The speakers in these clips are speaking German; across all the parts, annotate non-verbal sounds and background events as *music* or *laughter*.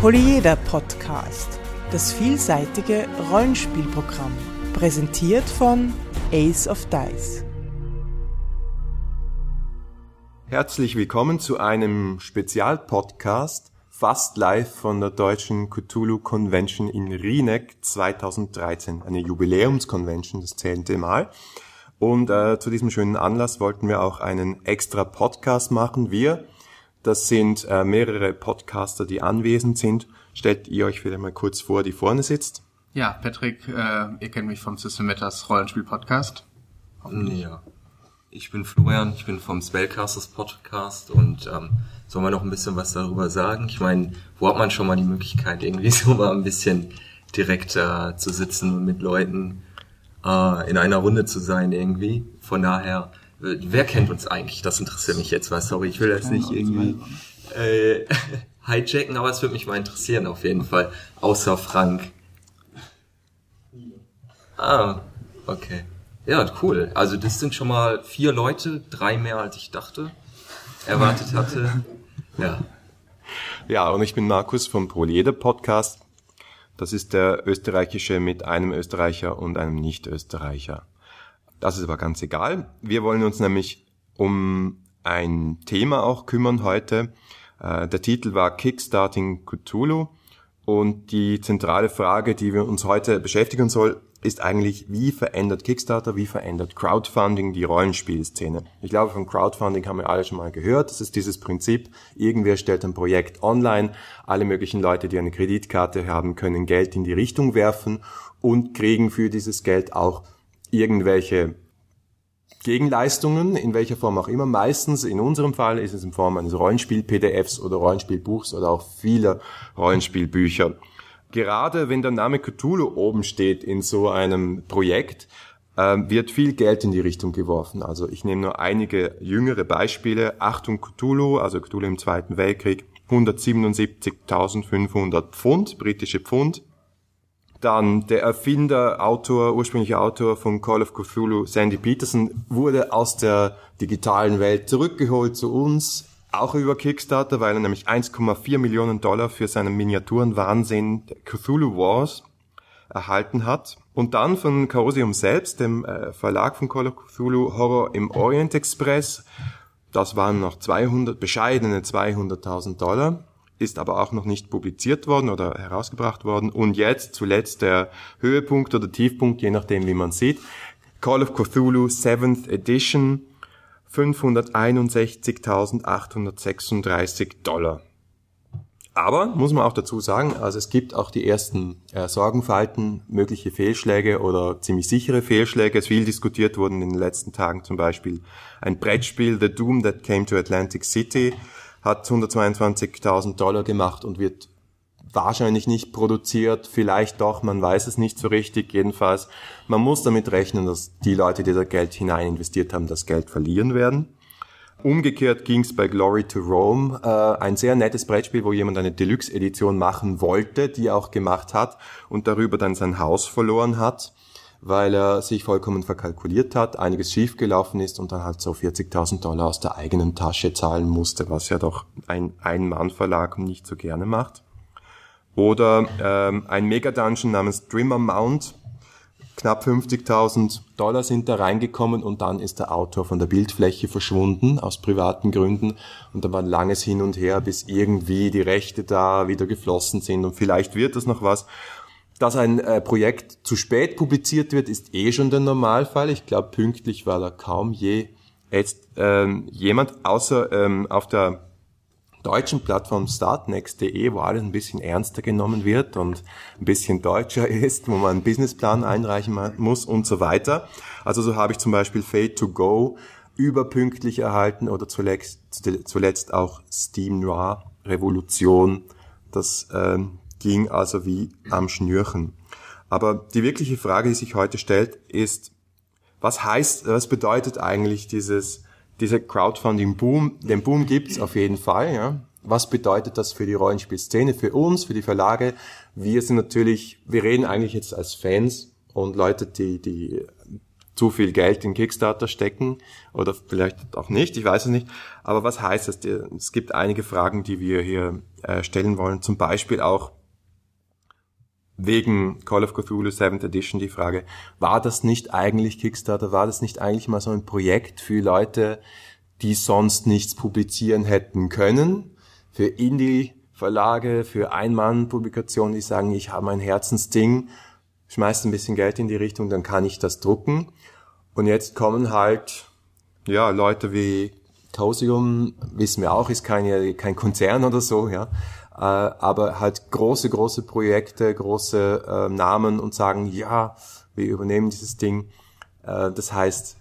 Polyeder Podcast, das vielseitige Rollenspielprogramm, präsentiert von Ace of Dice. Herzlich willkommen zu einem Spezialpodcast, fast live von der deutschen Cthulhu Convention in Rieneck 2013, eine Jubiläumskonvention, das zehnte Mal. Und äh, zu diesem schönen Anlass wollten wir auch einen extra Podcast machen. Wir, das sind äh, mehrere Podcaster, die anwesend sind. Stellt ihr euch vielleicht mal kurz vor, die vorne sitzt. Ja, Patrick, äh, ihr kennt mich vom System Matters Rollenspiel-Podcast. Ja. Ich bin Florian, ich bin vom Spellcasters Podcast und ähm, soll man noch ein bisschen was darüber sagen? Ich meine, wo hat man schon mal die Möglichkeit, irgendwie *laughs* so mal ein bisschen direkt äh, zu sitzen und mit Leuten äh, in einer Runde zu sein irgendwie? Von daher, wer kennt uns eigentlich? Das interessiert mich jetzt, weil sorry, ich will jetzt nicht irgendwie äh, *laughs* hijacken, aber es würde mich mal interessieren auf jeden Fall. Außer Frank. Ah, okay. Ja, cool. Also das sind schon mal vier Leute, drei mehr als ich dachte, erwartet hatte. *laughs* Ja. Ja, und ich bin Markus vom Polyeder Podcast. Das ist der österreichische mit einem Österreicher und einem Nicht-Österreicher. Das ist aber ganz egal. Wir wollen uns nämlich um ein Thema auch kümmern heute. Äh, der Titel war Kickstarting Cthulhu und die zentrale Frage, die wir uns heute beschäftigen soll, ist eigentlich, wie verändert Kickstarter, wie verändert Crowdfunding die Rollenspielszene? Ich glaube, von Crowdfunding haben wir alle schon mal gehört. Das ist dieses Prinzip, irgendwer stellt ein Projekt online, alle möglichen Leute, die eine Kreditkarte haben, können Geld in die Richtung werfen und kriegen für dieses Geld auch irgendwelche Gegenleistungen, in welcher Form auch immer. Meistens, in unserem Fall, ist es in Form eines Rollenspiel-PDFs oder Rollenspielbuchs oder auch vieler Rollenspielbücher gerade wenn der Name Cthulhu oben steht in so einem Projekt, äh, wird viel Geld in die Richtung geworfen. Also ich nehme nur einige jüngere Beispiele. Achtung Cthulhu, also Cthulhu im Zweiten Weltkrieg, 177.500 Pfund, britische Pfund. Dann der Erfinder, Autor, ursprünglicher Autor von Call of Cthulhu, Sandy Peterson, wurde aus der digitalen Welt zurückgeholt zu uns, auch über Kickstarter, weil er nämlich 1,4 Millionen Dollar für seinen Miniaturenwahnsinn Cthulhu Wars erhalten hat. Und dann von Chaosium selbst, dem äh, Verlag von Call of Cthulhu Horror im Orient Express. Das waren noch 200, bescheidene 200.000 Dollar, ist aber auch noch nicht publiziert worden oder herausgebracht worden. Und jetzt zuletzt der Höhepunkt oder Tiefpunkt, je nachdem wie man sieht. Call of Cthulhu 7th Edition 561.836 Dollar. Aber muss man auch dazu sagen, also es gibt auch die ersten äh, Sorgenfalten, mögliche Fehlschläge oder ziemlich sichere Fehlschläge. Es viel diskutiert wurden in den letzten Tagen zum Beispiel ein Brettspiel, The Doom That Came to Atlantic City, hat 122.000 Dollar gemacht und wird wahrscheinlich nicht produziert, vielleicht doch, man weiß es nicht so richtig. Jedenfalls, man muss damit rechnen, dass die Leute, die da Geld hinein investiert haben, das Geld verlieren werden. Umgekehrt ging es bei Glory to Rome, äh, ein sehr nettes Brettspiel, wo jemand eine Deluxe-Edition machen wollte, die auch gemacht hat und darüber dann sein Haus verloren hat, weil er sich vollkommen verkalkuliert hat, einiges schiefgelaufen ist und dann halt so 40.000 Dollar aus der eigenen Tasche zahlen musste, was ja doch ein Ein-Mann-Verlag nicht so gerne macht. Oder ähm, ein Mega-Dungeon namens Dreamer Mount. Knapp 50.000 Dollar sind da reingekommen und dann ist der Autor von der Bildfläche verschwunden aus privaten Gründen und da war ein langes Hin und Her, bis irgendwie die Rechte da wieder geflossen sind und vielleicht wird das noch was. Dass ein äh, Projekt zu spät publiziert wird, ist eh schon der Normalfall. Ich glaube, pünktlich war da kaum je jetzt ähm, jemand, außer ähm, auf der deutschen Plattform startnext.de, wo alles ein bisschen ernster genommen wird und ein bisschen deutscher *laughs* ist, wo man einen Businessplan einreichen muss und so weiter. Also so habe ich zum Beispiel Fade to Go überpünktlich erhalten oder zuletzt, zuletzt auch Steam Noir Revolution. Das äh, ging also wie am Schnürchen. Aber die wirkliche Frage, die sich heute stellt, ist, was heißt, was bedeutet eigentlich dieses dieser Crowdfunding-Boom, den Boom gibt's auf jeden Fall. Ja. Was bedeutet das für die Rollenspielszene, für uns, für die Verlage? Wir sind natürlich, wir reden eigentlich jetzt als Fans und Leute, die, die zu viel Geld in Kickstarter stecken oder vielleicht auch nicht, ich weiß es nicht. Aber was heißt das? Es gibt einige Fragen, die wir hier äh, stellen wollen. Zum Beispiel auch wegen Call of Cthulhu 7th Edition die Frage, war das nicht eigentlich Kickstarter, war das nicht eigentlich mal so ein Projekt für Leute, die sonst nichts publizieren hätten können, für Indie-Verlage, für Ein-Mann-Publikationen, die sagen, ich habe mein Herzensding, schmeißt ein bisschen Geld in die Richtung, dann kann ich das drucken. Und jetzt kommen halt, ja, Leute wie Tosium, wissen wir auch, ist keine, kein Konzern oder so, ja, äh, aber halt große, große Projekte, große äh, Namen und sagen, ja, wir übernehmen dieses Ding. Äh, das heißt,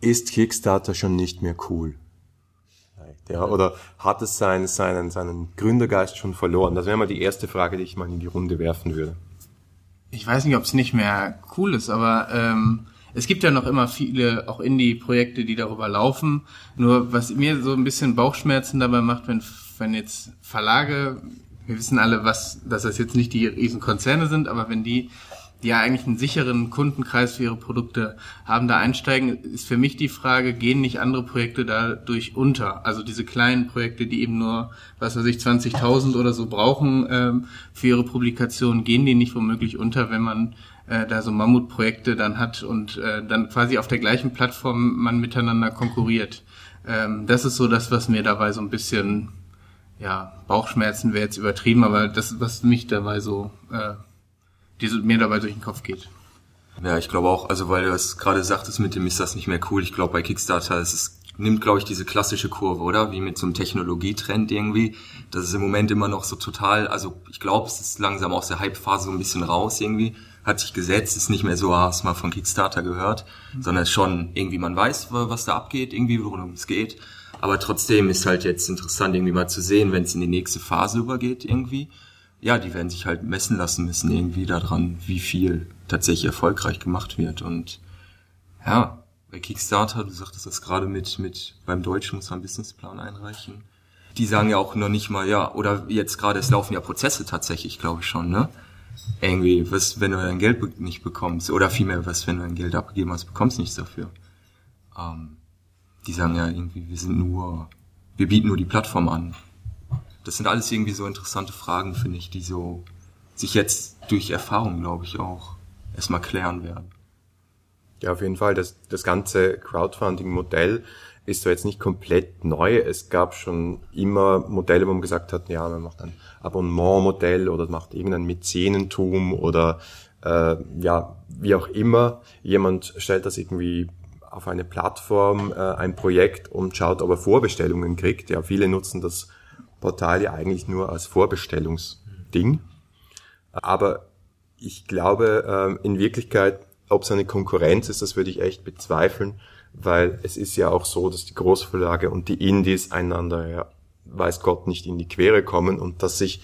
ist Kickstarter schon nicht mehr cool? Ja, oder hat es seinen, seinen, seinen Gründergeist schon verloren? Das wäre mal die erste Frage, die ich mal in die Runde werfen würde. Ich weiß nicht, ob es nicht mehr cool ist, aber ähm, es gibt ja noch immer viele auch Indie-Projekte, die darüber laufen. Nur was mir so ein bisschen Bauchschmerzen dabei macht, wenn, wenn jetzt Verlage, wir wissen alle, was, dass das jetzt nicht die riesen Konzerne sind, aber wenn die die ja eigentlich einen sicheren Kundenkreis für ihre Produkte haben, da einsteigen, ist für mich die Frage, gehen nicht andere Projekte dadurch unter? Also diese kleinen Projekte, die eben nur, was weiß ich, 20.000 oder so brauchen ähm, für ihre Publikation, gehen die nicht womöglich unter, wenn man äh, da so Mammutprojekte dann hat und äh, dann quasi auf der gleichen Plattform man miteinander konkurriert. Ähm, das ist so das, was mir dabei so ein bisschen, ja, Bauchschmerzen wäre jetzt übertrieben, aber das, was mich dabei so, äh, die so mir dabei durch den Kopf geht. Ja, ich glaube auch, also weil du es gerade sagtest, mit dem ist das nicht mehr cool. Ich glaube, bei Kickstarter ist es nimmt, glaube ich, diese klassische Kurve, oder? Wie mit so einem Technologietrend irgendwie. Das ist im Moment immer noch so total, also ich glaube, es ist langsam aus der Hype-Phase so ein bisschen raus irgendwie hat sich gesetzt, ist nicht mehr so, ah, hast mal von Kickstarter gehört, mhm. sondern schon irgendwie, man weiß, was da abgeht, irgendwie, worum es geht. Aber trotzdem ist halt jetzt interessant, irgendwie mal zu sehen, wenn es in die nächste Phase übergeht, irgendwie. Ja, die werden sich halt messen lassen müssen, irgendwie daran, wie viel tatsächlich erfolgreich gemacht wird. Und ja, bei Kickstarter, du sagtest das gerade mit, mit beim Deutschen muss man einen Businessplan einreichen. Die sagen ja auch noch nicht mal, ja, oder jetzt gerade, es laufen ja Prozesse tatsächlich, glaube ich schon, ne? Irgendwie, was, wenn du dein Geld nicht bekommst, oder vielmehr, was, wenn du dein Geld abgegeben hast, bekommst du nichts dafür. Ähm, die sagen ja irgendwie, wir sind nur, wir bieten nur die Plattform an. Das sind alles irgendwie so interessante Fragen, finde ich, die so sich jetzt durch Erfahrung, glaube ich, auch erstmal klären werden. Ja, auf jeden Fall. Das, das ganze Crowdfunding-Modell ist so jetzt nicht komplett neu. Es gab schon immer Modelle, wo man gesagt hat, ja, man macht ein Abonnementmodell oder macht irgendein Mäzenentum oder äh, ja, wie auch immer. Jemand stellt das irgendwie auf eine Plattform, äh, ein Projekt und schaut, ob er Vorbestellungen kriegt. Ja, viele nutzen das Portal ja eigentlich nur als Vorbestellungsding. Aber ich glaube, äh, in Wirklichkeit, ob es eine Konkurrenz ist, das würde ich echt bezweifeln weil es ist ja auch so, dass die Großverlage und die Indies einander, ja, weiß Gott, nicht in die Quere kommen und dass sich,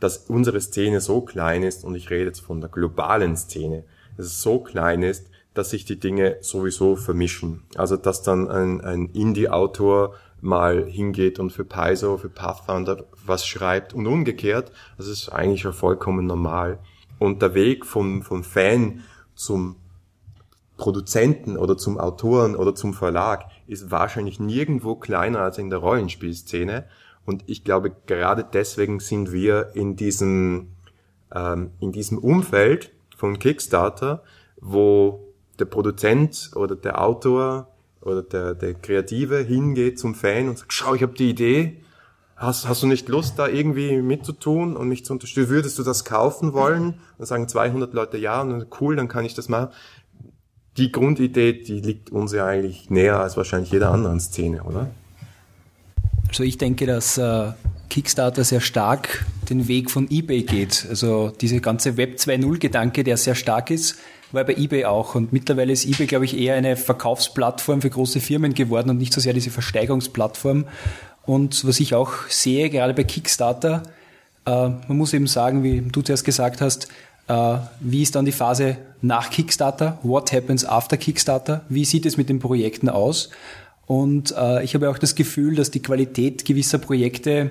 dass unsere Szene so klein ist, und ich rede jetzt von der globalen Szene, dass es so klein ist, dass sich die Dinge sowieso vermischen. Also, dass dann ein, ein Indie-Autor mal hingeht und für Paizo, für Pathfinder was schreibt und umgekehrt, das ist eigentlich ja vollkommen normal. Und der Weg vom, vom Fan zum Produzenten oder zum Autoren oder zum Verlag ist wahrscheinlich nirgendwo kleiner als in der Rollenspielszene. Und ich glaube, gerade deswegen sind wir in diesem, ähm, in diesem Umfeld von Kickstarter, wo der Produzent oder der Autor oder der, der Kreative hingeht zum Fan und sagt, schau, ich habe die Idee, hast, hast du nicht Lust, da irgendwie mitzutun und mich zu unterstützen? Würdest du das kaufen wollen? Und sagen 200 Leute ja, und dann, cool, dann kann ich das machen die Grundidee, die liegt uns ja eigentlich näher als wahrscheinlich jeder anderen Szene, oder? Also ich denke, dass äh, Kickstarter sehr stark den Weg von eBay geht. Also diese ganze Web 2.0-Gedanke, der sehr stark ist, war bei eBay auch. Und mittlerweile ist eBay, glaube ich, eher eine Verkaufsplattform für große Firmen geworden und nicht so sehr diese Versteigerungsplattform. Und was ich auch sehe, gerade bei Kickstarter, äh, man muss eben sagen, wie du zuerst gesagt hast, wie ist dann die Phase nach Kickstarter? What happens after Kickstarter? Wie sieht es mit den Projekten aus? Und äh, ich habe auch das Gefühl, dass die Qualität gewisser Projekte,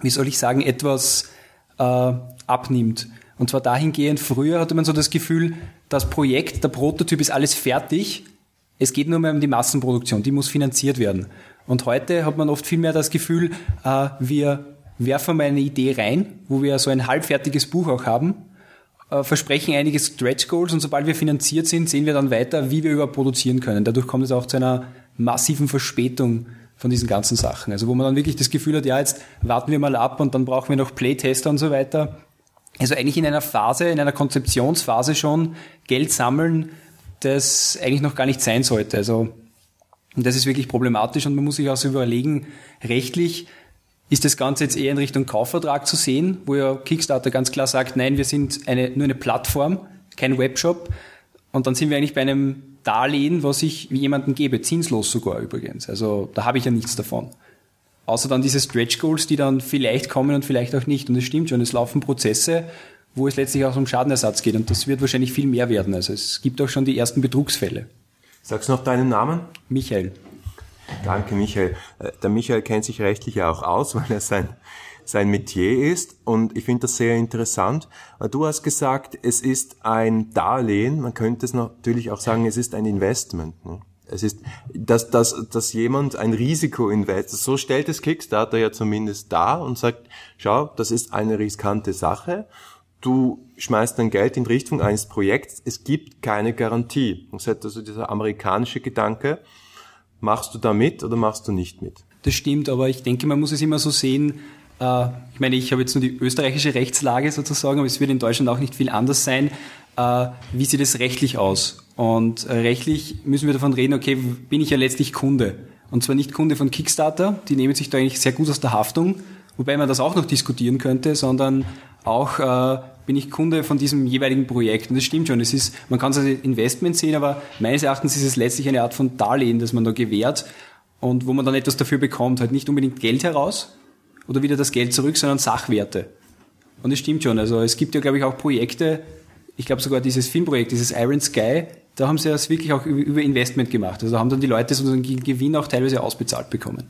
wie soll ich sagen, etwas äh, abnimmt. Und zwar dahingehend, früher hatte man so das Gefühl, das Projekt, der Prototyp ist alles fertig. Es geht nur mehr um die Massenproduktion, die muss finanziert werden. Und heute hat man oft viel mehr das Gefühl, äh, wir werfen mal eine Idee rein, wo wir so ein halbfertiges Buch auch haben, äh, versprechen einige Stretch Goals und sobald wir finanziert sind, sehen wir dann weiter, wie wir überhaupt produzieren können. Dadurch kommt es auch zu einer massiven Verspätung von diesen ganzen Sachen. Also wo man dann wirklich das Gefühl hat, ja, jetzt warten wir mal ab und dann brauchen wir noch Playtester und so weiter. Also eigentlich in einer Phase, in einer Konzeptionsphase schon Geld sammeln, das eigentlich noch gar nicht sein sollte. Also und das ist wirklich problematisch und man muss sich auch so überlegen, rechtlich ist das Ganze jetzt eher in Richtung Kaufvertrag zu sehen, wo ja Kickstarter ganz klar sagt, nein, wir sind eine, nur eine Plattform, kein Webshop. Und dann sind wir eigentlich bei einem Darlehen, was ich jemandem gebe, zinslos sogar übrigens. Also da habe ich ja nichts davon. Außer dann diese Stretch Goals, die dann vielleicht kommen und vielleicht auch nicht. Und es stimmt schon, es laufen Prozesse, wo es letztlich auch um Schadenersatz geht. Und das wird wahrscheinlich viel mehr werden. Also es gibt auch schon die ersten Betrugsfälle. Sagst du noch deinen Namen? Michael. Danke, Michael. Äh, der Michael kennt sich rechtlich ja auch aus, *laughs* weil er sein sein Metier ist. Und ich finde das sehr interessant. Du hast gesagt, es ist ein Darlehen. Man könnte es natürlich auch sagen, es ist ein Investment. Ne? Es ist, dass, dass, dass jemand ein Risiko investiert. So stellt es Kickstarter ja zumindest dar und sagt, schau, das ist eine riskante Sache. Du schmeißt dein Geld in Richtung eines Projekts. Es gibt keine Garantie. Das ist also dieser amerikanische Gedanke. Machst du da mit oder machst du nicht mit? Das stimmt, aber ich denke, man muss es immer so sehen, äh, ich meine, ich habe jetzt nur die österreichische Rechtslage sozusagen, aber es wird in Deutschland auch nicht viel anders sein. Äh, wie sieht es rechtlich aus? Und äh, rechtlich müssen wir davon reden, okay, bin ich ja letztlich Kunde. Und zwar nicht Kunde von Kickstarter, die nehmen sich da eigentlich sehr gut aus der Haftung, wobei man das auch noch diskutieren könnte, sondern auch äh, bin ich Kunde von diesem jeweiligen Projekt. Und das stimmt schon. Es ist, man kann es als Investment sehen, aber meines Erachtens ist es letztlich eine Art von Darlehen, das man da gewährt und wo man dann etwas dafür bekommt. Halt nicht unbedingt Geld heraus, oder wieder das Geld zurück, sondern Sachwerte. Und es stimmt schon. Also es gibt ja, glaube ich, auch Projekte, ich glaube sogar dieses Filmprojekt, dieses Iron Sky, da haben sie das wirklich auch über Investment gemacht. Also da haben dann die Leute so einen Gewinn auch teilweise ausbezahlt bekommen.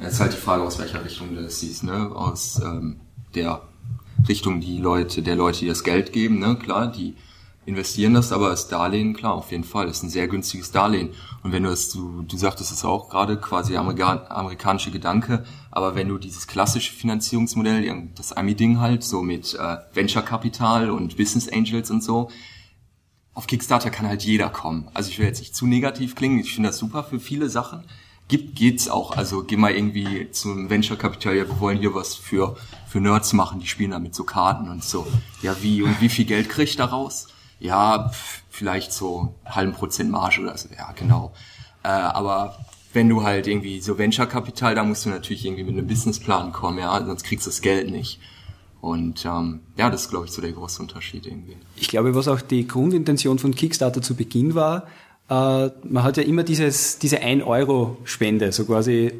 Ja, ist halt die Frage, aus welcher Richtung du das siehst, ne? Aus ähm, der Richtung die Leute, der Leute, die das Geld geben, ne? Klar, die investieren das aber als Darlehen, klar, auf jeden Fall. Das ist ein sehr günstiges Darlehen. Und wenn du es, du, du sagtest es auch gerade, quasi Amerikan amerikanische Gedanke, aber wenn du dieses klassische Finanzierungsmodell, das Ami-Ding halt, so mit äh, Venture Capital und Business Angels und so, auf Kickstarter kann halt jeder kommen. Also ich will jetzt nicht zu negativ klingen, ich finde das super für viele Sachen. Gibt, geht's auch. Also geh mal irgendwie zum Venture Capital, ja, wir wollen hier was für, für Nerds machen, die spielen da mit so Karten und so. Ja, wie und wie viel Geld krieg ich daraus? ja, vielleicht so halben Prozent Marge oder so, ja, genau. Äh, aber wenn du halt irgendwie so Venture-Kapital, da musst du natürlich irgendwie mit einem Businessplan kommen, ja, sonst kriegst du das Geld nicht. Und ähm, ja, das ist, glaube ich, so der große Unterschied irgendwie. Ich glaube, was auch die Grundintention von Kickstarter zu Beginn war, äh, man hat ja immer dieses, diese 1-Euro-Spende, so quasi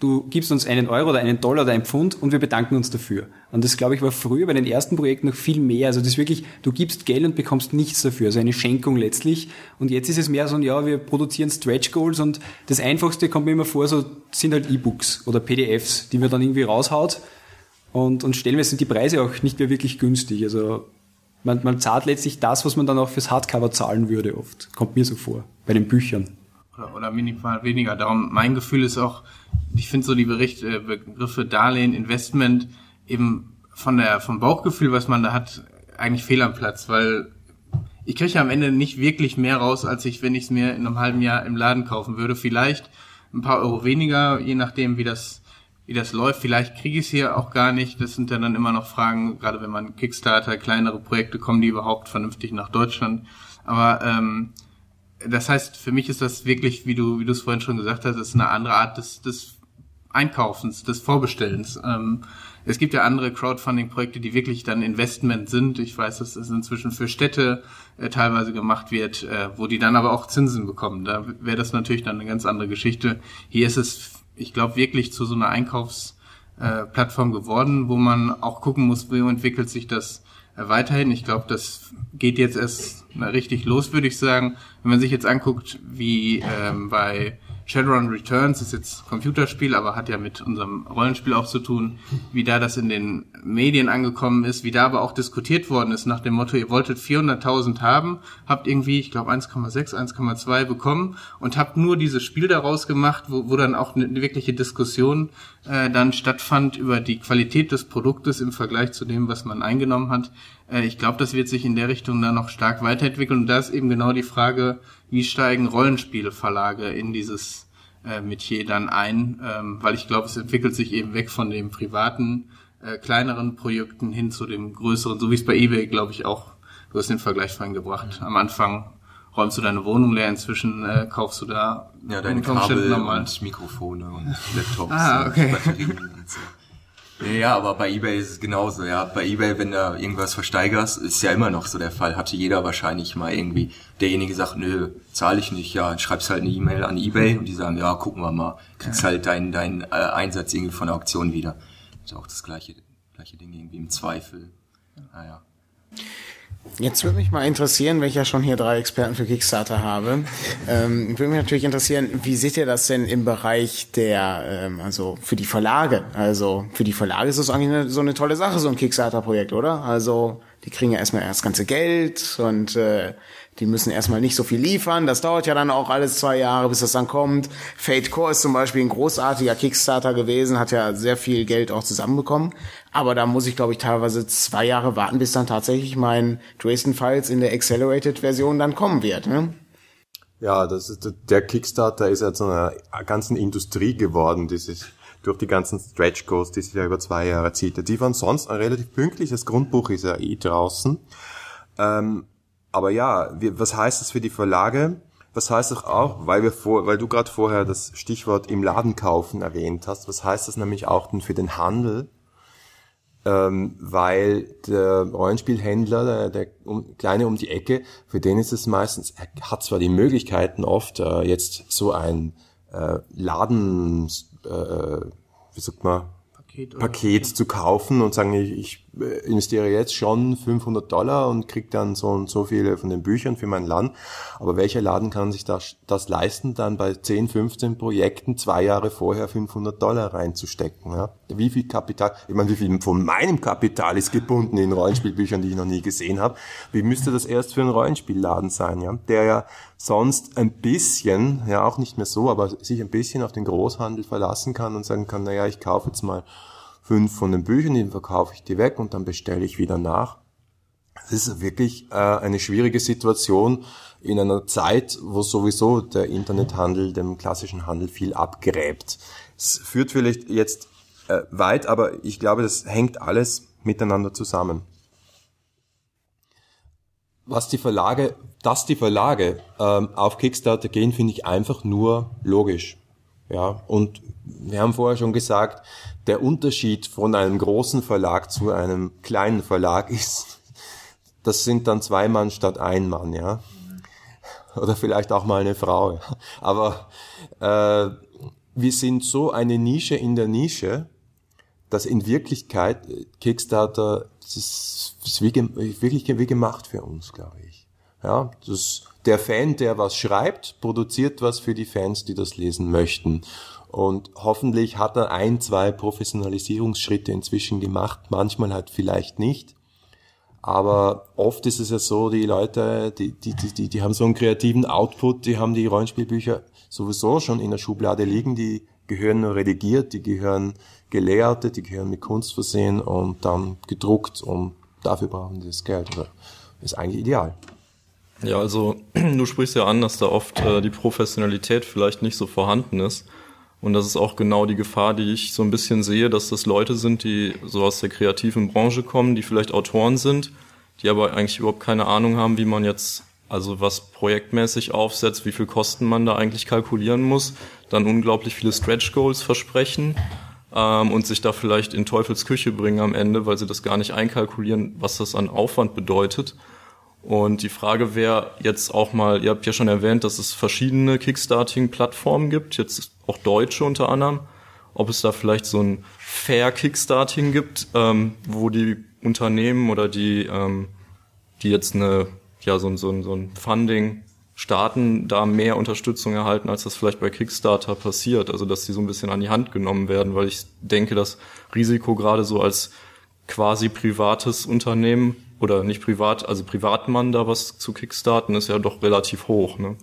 du gibst uns einen Euro oder einen Dollar oder ein Pfund und wir bedanken uns dafür. Und das, glaube ich, war früher bei den ersten Projekten noch viel mehr. Also das ist wirklich, du gibst Geld und bekommst nichts dafür. Also eine Schenkung letztlich. Und jetzt ist es mehr so ein, ja, wir produzieren Stretch Goals und das Einfachste kommt mir immer vor, so sind halt E-Books oder PDFs, die man dann irgendwie raushaut. Und, und stellenweise sind die Preise auch nicht mehr wirklich günstig. Also man, man zahlt letztlich das, was man dann auch fürs Hardcover zahlen würde oft. Kommt mir so vor. Bei den Büchern. Oder, oder minimal weniger. Darum, mein Gefühl ist auch, ich finde so die Bericht, äh, Begriffe Darlehen, Investment eben von der vom Bauchgefühl, was man da hat, eigentlich fehl am Platz, weil ich kriege ja am Ende nicht wirklich mehr raus, als ich, wenn ich es mir in einem halben Jahr im Laden kaufen würde. Vielleicht ein paar Euro weniger, je nachdem, wie das wie das läuft. Vielleicht kriege ich es hier auch gar nicht. Das sind dann immer noch Fragen, gerade wenn man Kickstarter, kleinere Projekte, kommen die überhaupt vernünftig nach Deutschland. Aber ähm, das heißt, für mich ist das wirklich, wie du, wie du es vorhin schon gesagt hast, ist eine andere Art des, des Einkaufens, des Vorbestellens. Ähm, es gibt ja andere Crowdfunding-Projekte, die wirklich dann Investment sind. Ich weiß, dass es inzwischen für Städte äh, teilweise gemacht wird, äh, wo die dann aber auch Zinsen bekommen. Da wäre das natürlich dann eine ganz andere Geschichte. Hier ist es, ich glaube, wirklich zu so einer Einkaufsplattform äh, geworden, wo man auch gucken muss, wie entwickelt sich das weiterhin. Ich glaube, das geht jetzt erst richtig los, würde ich sagen. Wenn man sich jetzt anguckt, wie ähm, bei Shadowrun Returns ist jetzt Computerspiel, aber hat ja mit unserem Rollenspiel auch zu tun, wie da das in den Medien angekommen ist, wie da aber auch diskutiert worden ist nach dem Motto, ihr wolltet 400.000 haben, habt irgendwie, ich glaube 1,6, 1,2 bekommen und habt nur dieses Spiel daraus gemacht, wo, wo dann auch eine, wirkliche Diskussion äh, dann stattfand über die Qualität des Produktes im Vergleich zu dem, was man eingenommen hat. Äh, ich glaube, das wird sich in der Richtung dann noch stark weiterentwickeln und da ist eben genau die Frage, wie steigen Rollenspielverlage in dieses äh, Metier dann ein, ähm, weil ich glaube, es entwickelt sich eben weg von dem privaten, äh, kleineren Projekten hin zu dem größeren, so wie es bei eBay, glaube ich, auch, du hast den Vergleich vorhin gebracht. Am Anfang räumst du deine Wohnung leer, inzwischen äh, kaufst du da ja, deine Kabel und Mikrofone und *laughs* Laptops ah, okay. und Batterien und so. Ja, aber bei eBay ist es genauso. Ja, bei eBay, wenn da irgendwas versteigerst, ist ja immer noch so der Fall. Hatte jeder wahrscheinlich mal irgendwie. Derjenige sagt, nö, zahle ich nicht. Ja, schreibst halt eine E-Mail an eBay und die sagen, ja, gucken wir mal. Kriegst halt deinen deinen äh, Einsatz irgendwie von der Auktion wieder. Ist auch das gleiche gleiche Ding irgendwie im Zweifel. Naja. Jetzt würde mich mal interessieren, wenn ich ja schon hier drei Experten für Kickstarter habe, ähm, würde mich natürlich interessieren, wie seht ihr das denn im Bereich der, ähm, also für die Verlage? Also für die Verlage ist das eigentlich eine, so eine tolle Sache, so ein Kickstarter-Projekt, oder? Also die kriegen ja erstmal das ganze Geld und äh, die müssen erstmal nicht so viel liefern. Das dauert ja dann auch alles zwei Jahre, bis das dann kommt. Fate Core ist zum Beispiel ein großartiger Kickstarter gewesen, hat ja sehr viel Geld auch zusammenbekommen. Aber da muss ich, glaube ich, teilweise zwei Jahre warten, bis dann tatsächlich mein Dresden Files in der Accelerated-Version dann kommen wird. Ne? Ja, das ist, der Kickstarter ist ja zu einer ganzen Industrie geworden, dieses durch die ganzen Stretch Goals, die sich ja über zwei Jahre zieht. Die waren sonst relativ pünktlich, das Grundbuch ist ja eh draußen. Ähm, aber ja, wir, was heißt das für die Verlage? Was heißt das auch, weil wir vor, weil du gerade vorher das Stichwort im Laden kaufen erwähnt hast, was heißt das nämlich auch denn für den Handel? Ähm, weil der Rollenspielhändler, der, der um, kleine um die Ecke, für den ist es meistens, er hat zwar die Möglichkeiten oft äh, jetzt so ein äh, Laden, äh, wie sagt man, Paket, Paket zu kaufen und sagen, ich, ich investiere jetzt schon 500 Dollar und kriege dann so und so viele von den Büchern für mein Land. Aber welcher Laden kann sich das, das leisten, dann bei 10, 15 Projekten zwei Jahre vorher 500 Dollar reinzustecken? Ja? Wie viel Kapital, ich meine, wie viel von meinem Kapital ist gebunden in Rollenspielbüchern, die ich noch nie gesehen habe? Wie müsste das erst für einen Rollenspielladen sein, ja? der ja sonst ein bisschen, ja auch nicht mehr so, aber sich ein bisschen auf den Großhandel verlassen kann und sagen kann, naja, ich kaufe jetzt mal fünf von den Büchern, die verkaufe ich die weg und dann bestelle ich wieder nach. Das ist wirklich äh, eine schwierige Situation in einer Zeit, wo sowieso der Internethandel dem klassischen Handel viel abgräbt. Es führt vielleicht jetzt äh, weit, aber ich glaube, das hängt alles miteinander zusammen. Was die Verlage, dass die Verlage ähm, auf Kickstarter gehen, finde ich einfach nur logisch. Ja, und wir haben vorher schon gesagt, der Unterschied von einem großen Verlag zu einem kleinen Verlag *laughs* ist, das sind dann zwei Mann statt ein Mann, ja. Oder vielleicht auch mal eine Frau. Aber äh, wir sind so eine Nische in der Nische, dass in Wirklichkeit Kickstarter das ist, wirklich wie gemacht für uns, glaube ich. Ja, das, der Fan, der was schreibt, produziert was für die Fans, die das lesen möchten. Und hoffentlich hat er ein, zwei Professionalisierungsschritte inzwischen gemacht, manchmal halt vielleicht nicht. Aber oft ist es ja so, die Leute, die, die, die, die haben so einen kreativen Output, die haben die Rollenspielbücher sowieso schon in der Schublade liegen, die gehören nur redigiert, die gehören gelehrte, die gehören mit Kunst versehen und dann gedruckt und dafür brauchen die das Geld. Das ist eigentlich ideal. Ja, also *clears throat* du sprichst ja an, dass da oft äh, die Professionalität vielleicht nicht so vorhanden ist. Und das ist auch genau die Gefahr, die ich so ein bisschen sehe, dass das Leute sind, die so aus der kreativen Branche kommen, die vielleicht Autoren sind, die aber eigentlich überhaupt keine Ahnung haben, wie man jetzt also was projektmäßig aufsetzt, wie viel Kosten man da eigentlich kalkulieren muss, dann unglaublich viele Stretch Goals versprechen ähm, und sich da vielleicht in Teufels Küche bringen am Ende, weil sie das gar nicht einkalkulieren, was das an Aufwand bedeutet. Und die Frage wäre jetzt auch mal, ihr habt ja schon erwähnt, dass es verschiedene Kickstarting-Plattformen gibt, jetzt auch deutsche unter anderem, ob es da vielleicht so ein Fair Kickstarting gibt, ähm, wo die Unternehmen oder die, ähm, die jetzt eine, ja, so, so, so ein Funding Staaten da mehr Unterstützung erhalten, als das vielleicht bei Kickstarter passiert. Also dass sie so ein bisschen an die Hand genommen werden, weil ich denke, das Risiko gerade so als quasi privates Unternehmen oder nicht privat, also Privatmann da was zu kickstarten, ist ja doch relativ hoch. Ne?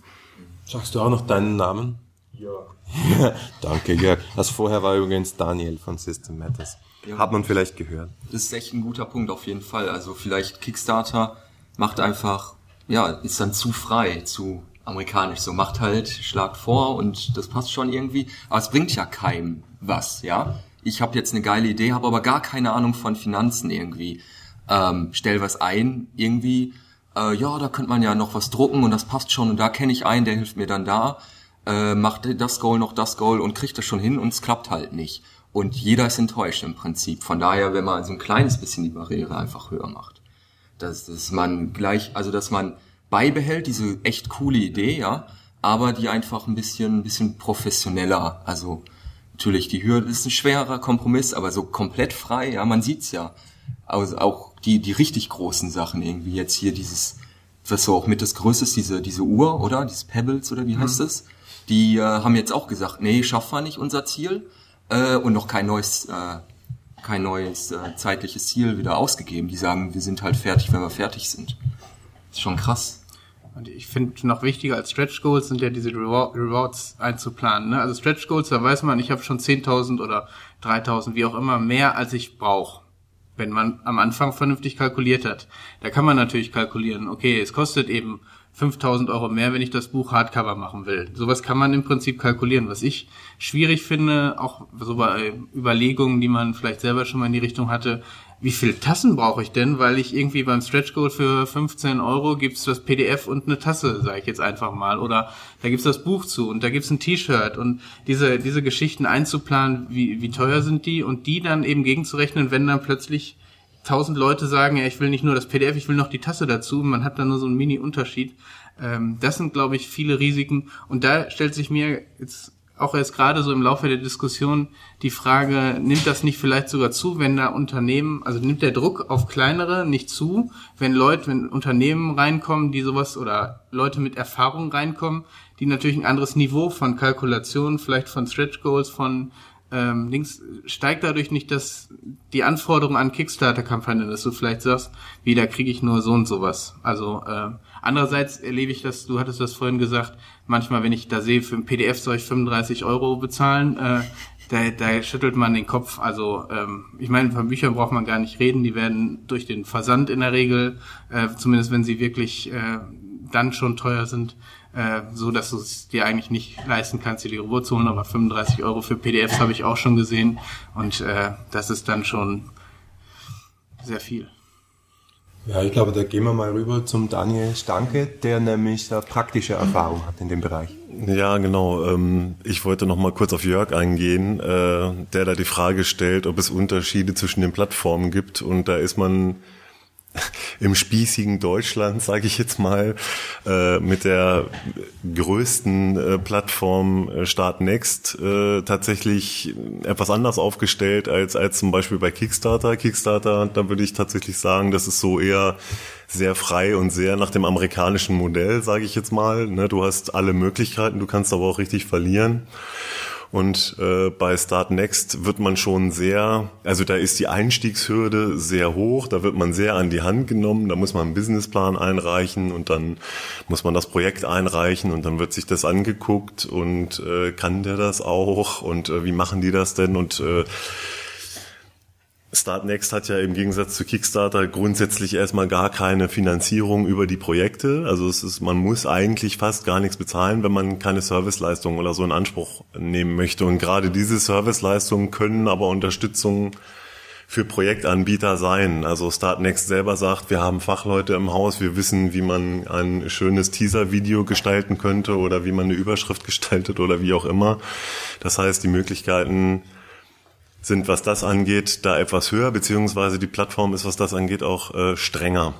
Sagst du auch noch deinen Namen? Ja. *laughs* Danke, Jörg. Das vorher war übrigens Daniel von System Matters. Ja. Hat man vielleicht gehört. Das ist echt ein guter Punkt auf jeden Fall. Also vielleicht Kickstarter macht einfach ja, ist dann zu frei, zu amerikanisch. So macht halt, schlagt vor und das passt schon irgendwie. Aber es bringt ja keinem was, ja. Ich habe jetzt eine geile Idee, habe aber gar keine Ahnung von Finanzen irgendwie. Ähm, stell was ein, irgendwie, äh, ja, da könnte man ja noch was drucken und das passt schon und da kenne ich einen, der hilft mir dann da, äh, macht das Goal noch das Goal und kriegt das schon hin und es klappt halt nicht. Und jeder ist enttäuscht im Prinzip. Von daher, wenn man so ein kleines bisschen die Barriere einfach höher macht dass, dass man gleich, also dass man beibehält diese echt coole Idee, ja, aber die einfach ein bisschen, ein bisschen professioneller, also natürlich die Hürde ist ein schwerer Kompromiss, aber so komplett frei, ja, man sieht's ja. Also auch die, die richtig großen Sachen irgendwie jetzt hier dieses, was so auch mit das Größte ist, diese, diese Uhr, oder? Dieses Pebbles, oder wie heißt mhm. das? Die äh, haben jetzt auch gesagt, nee, schaffen wir nicht unser Ziel äh, und noch kein neues äh, kein neues äh, zeitliches Ziel wieder ausgegeben. Die sagen, wir sind halt fertig, wenn wir fertig sind. Ist schon krass. Und ich finde noch wichtiger als Stretch Goals sind ja diese Reward Rewards einzuplanen. Ne? Also Stretch Goals, da weiß man, ich habe schon 10.000 oder 3.000, wie auch immer, mehr als ich brauche. Wenn man am Anfang vernünftig kalkuliert hat. Da kann man natürlich kalkulieren, okay, es kostet eben 5000 Euro mehr, wenn ich das Buch Hardcover machen will. Sowas kann man im Prinzip kalkulieren. Was ich schwierig finde, auch so bei Überlegungen, die man vielleicht selber schon mal in die Richtung hatte, wie viel Tassen brauche ich denn? Weil ich irgendwie beim Stretch Goal für 15 Euro gibt's das PDF und eine Tasse, sage ich jetzt einfach mal. Oder da gibt's das Buch zu und da gibt's ein T-Shirt und diese, diese Geschichten einzuplanen, wie, wie teuer sind die und die dann eben gegenzurechnen, wenn dann plötzlich tausend Leute sagen, ja, ich will nicht nur das PDF, ich will noch die Tasse dazu. Man hat dann nur so einen Mini-Unterschied. Ähm, das sind, glaube ich, viele Risiken. Und da stellt sich mir jetzt auch erst gerade so im Laufe der Diskussion die Frage, nimmt das nicht vielleicht sogar zu, wenn da Unternehmen, also nimmt der Druck auf kleinere nicht zu, wenn Leute, wenn Unternehmen reinkommen, die sowas oder Leute mit Erfahrung reinkommen, die natürlich ein anderes Niveau von Kalkulation, vielleicht von Stretch Goals, von ähm, links steigt dadurch nicht dass die Anforderung an Kickstarter-Kampagnen, dass du vielleicht sagst, wie da kriege ich nur so und sowas. Also äh, andererseits erlebe ich das, du hattest das vorhin gesagt, manchmal, wenn ich da sehe, für ein PDF soll ich 35 Euro bezahlen, äh, da, da schüttelt man den Kopf. Also ähm, ich meine, von Büchern braucht man gar nicht reden, die werden durch den Versand in der Regel, äh, zumindest wenn sie wirklich äh, dann schon teuer sind, äh, so dass du es dir eigentlich nicht leisten kannst, dir die Ruhe zu holen, aber 35 Euro für PDFs habe ich auch schon gesehen und äh, das ist dann schon sehr viel. Ja, ich glaube, da gehen wir mal rüber zum Daniel Stanke, der nämlich praktische Erfahrung hat in dem Bereich. Ja, genau. Ähm, ich wollte noch mal kurz auf Jörg eingehen, äh, der da die Frage stellt, ob es Unterschiede zwischen den Plattformen gibt. Und da ist man *laughs* im spießigen Deutschland, sage ich jetzt mal, äh, mit der größten äh, Plattform äh, Start Next tatsächlich etwas anders aufgestellt als als zum Beispiel bei Kickstarter. Kickstarter, da würde ich tatsächlich sagen, das ist so eher sehr frei und sehr nach dem amerikanischen Modell, sage ich jetzt mal. Ne, du hast alle Möglichkeiten, du kannst aber auch richtig verlieren. Und äh, bei Start Next wird man schon sehr, also da ist die Einstiegshürde sehr hoch, da wird man sehr an die Hand genommen, da muss man einen Businessplan einreichen und dann muss man das Projekt einreichen und dann wird sich das angeguckt und äh, kann der das auch und äh, wie machen die das denn und äh, Startnext hat ja im Gegensatz zu Kickstarter grundsätzlich erstmal gar keine Finanzierung über die Projekte. Also es ist, man muss eigentlich fast gar nichts bezahlen, wenn man keine Serviceleistung oder so in Anspruch nehmen möchte. Und gerade diese Serviceleistungen können aber Unterstützung für Projektanbieter sein. Also Startnext selber sagt, wir haben Fachleute im Haus, wir wissen, wie man ein schönes Teaser-Video gestalten könnte oder wie man eine Überschrift *laughs* gestaltet oder wie auch immer. Das heißt, die Möglichkeiten sind, was das angeht, da etwas höher, beziehungsweise die Plattform ist, was das angeht, auch äh, strenger.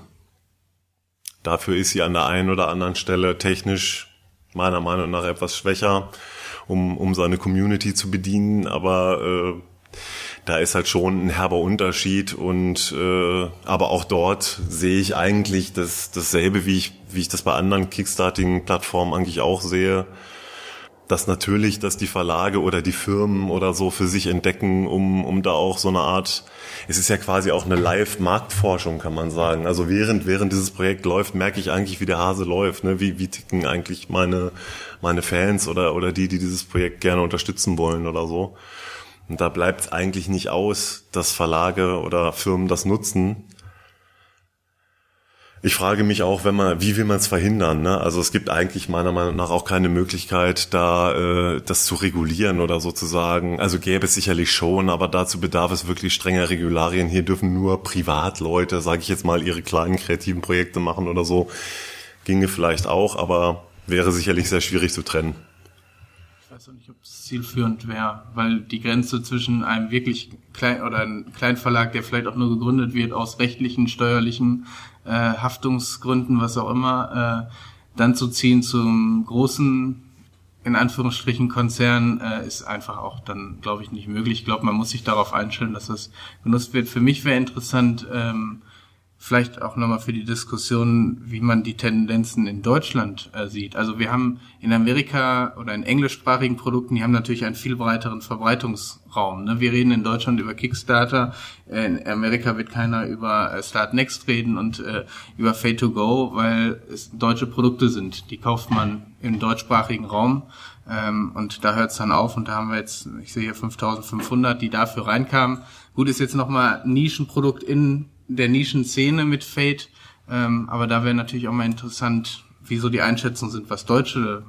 Dafür ist sie an der einen oder anderen Stelle technisch meiner Meinung nach etwas schwächer, um, um seine Community zu bedienen, aber äh, da ist halt schon ein herber Unterschied und äh, aber auch dort sehe ich eigentlich das, dasselbe, wie ich, wie ich das bei anderen Kickstarting-Plattformen eigentlich auch sehe dass natürlich, dass die Verlage oder die Firmen oder so für sich entdecken, um, um da auch so eine Art, es ist ja quasi auch eine Live-Marktforschung, kann man sagen. Also während, während dieses Projekt läuft, merke ich eigentlich, wie der Hase läuft, ne? wie, wie ticken eigentlich meine, meine Fans oder, oder die, die dieses Projekt gerne unterstützen wollen oder so. Und da bleibt es eigentlich nicht aus, dass Verlage oder Firmen das nutzen, ich frage mich auch, wenn man, wie will man es verhindern? Ne? Also es gibt eigentlich meiner Meinung nach auch keine Möglichkeit, da äh, das zu regulieren oder sozusagen. Also gäbe es sicherlich schon, aber dazu bedarf es wirklich strenger Regularien. Hier dürfen nur Privatleute, sage ich jetzt mal, ihre kleinen kreativen Projekte machen oder so. Ginge vielleicht auch, aber wäre sicherlich sehr schwierig zu trennen. Ich weiß auch nicht, ob es zielführend wäre, weil die Grenze zwischen einem wirklich klein oder einem Kleinverlag, der vielleicht auch nur gegründet wird aus rechtlichen, steuerlichen äh, Haftungsgründen, was auch immer, äh, dann zu ziehen zum großen, in Anführungsstrichen, Konzern, äh, ist einfach auch dann, glaube ich, nicht möglich. Ich glaube, man muss sich darauf einstellen, dass das genutzt wird. Für mich wäre interessant, ähm, vielleicht auch nochmal für die Diskussion, wie man die Tendenzen in Deutschland äh, sieht. Also wir haben in Amerika oder in englischsprachigen Produkten, die haben natürlich einen viel breiteren Verbreitungsraum. Ne? Wir reden in Deutschland über Kickstarter, in Amerika wird keiner über äh, Start Next reden und äh, über Pay to Go, weil es deutsche Produkte sind. Die kauft man im deutschsprachigen Raum. Ähm, und da hört es dann auf und da haben wir jetzt, ich sehe hier 5500, die dafür reinkamen. Gut, ist jetzt nochmal Nischenprodukt in der Nischenszene mit Fate. Ähm, aber da wäre natürlich auch mal interessant, wieso die Einschätzungen sind, was deutsche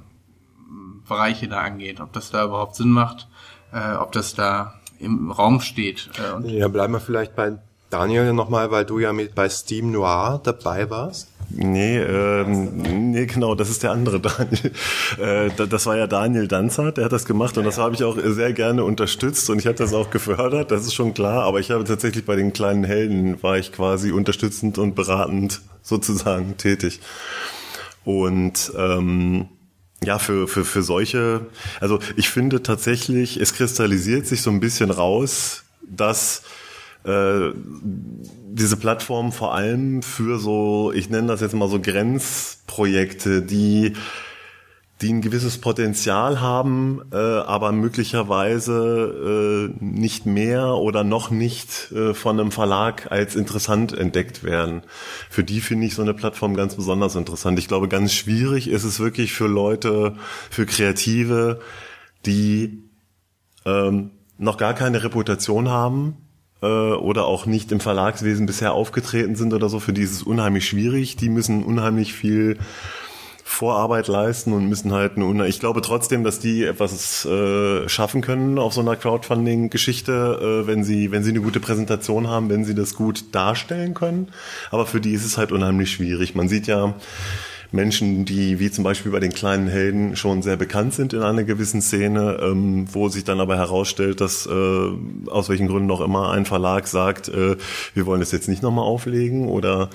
ähm, Bereiche da angeht. Ob das da überhaupt Sinn macht, äh, ob das da im Raum steht. Äh, ja, bleiben wir vielleicht bei Daniel nochmal, weil du ja mit bei Steam Noir dabei warst. Nee, ähm, nee, genau, das ist der andere *laughs* Daniel. Äh, das war ja Daniel Danzart, der hat das gemacht und das habe ich auch sehr gerne unterstützt und ich habe das auch gefördert, das ist schon klar, aber ich habe tatsächlich bei den kleinen Helden war ich quasi unterstützend und beratend sozusagen tätig. Und ähm, ja, für, für, für solche, also ich finde tatsächlich, es kristallisiert sich so ein bisschen raus, dass äh, diese Plattform vor allem für so, ich nenne das jetzt mal so Grenzprojekte, die die ein gewisses Potenzial haben, äh, aber möglicherweise äh, nicht mehr oder noch nicht äh, von einem Verlag als interessant entdeckt werden. Für die finde ich so eine Plattform ganz besonders interessant. Ich glaube, ganz schwierig ist es wirklich für Leute, für Kreative, die ähm, noch gar keine Reputation haben, oder auch nicht im Verlagswesen bisher aufgetreten sind oder so, für die ist es unheimlich schwierig. Die müssen unheimlich viel Vorarbeit leisten und müssen halt eine, ich glaube trotzdem, dass die etwas äh, schaffen können auf so einer Crowdfunding-Geschichte, äh, wenn sie, wenn sie eine gute Präsentation haben, wenn sie das gut darstellen können. Aber für die ist es halt unheimlich schwierig. Man sieht ja, Menschen, die wie zum Beispiel bei den kleinen Helden schon sehr bekannt sind in einer gewissen Szene, ähm, wo sich dann aber herausstellt, dass äh, aus welchen Gründen auch immer ein Verlag sagt, äh, wir wollen es jetzt nicht nochmal auflegen oder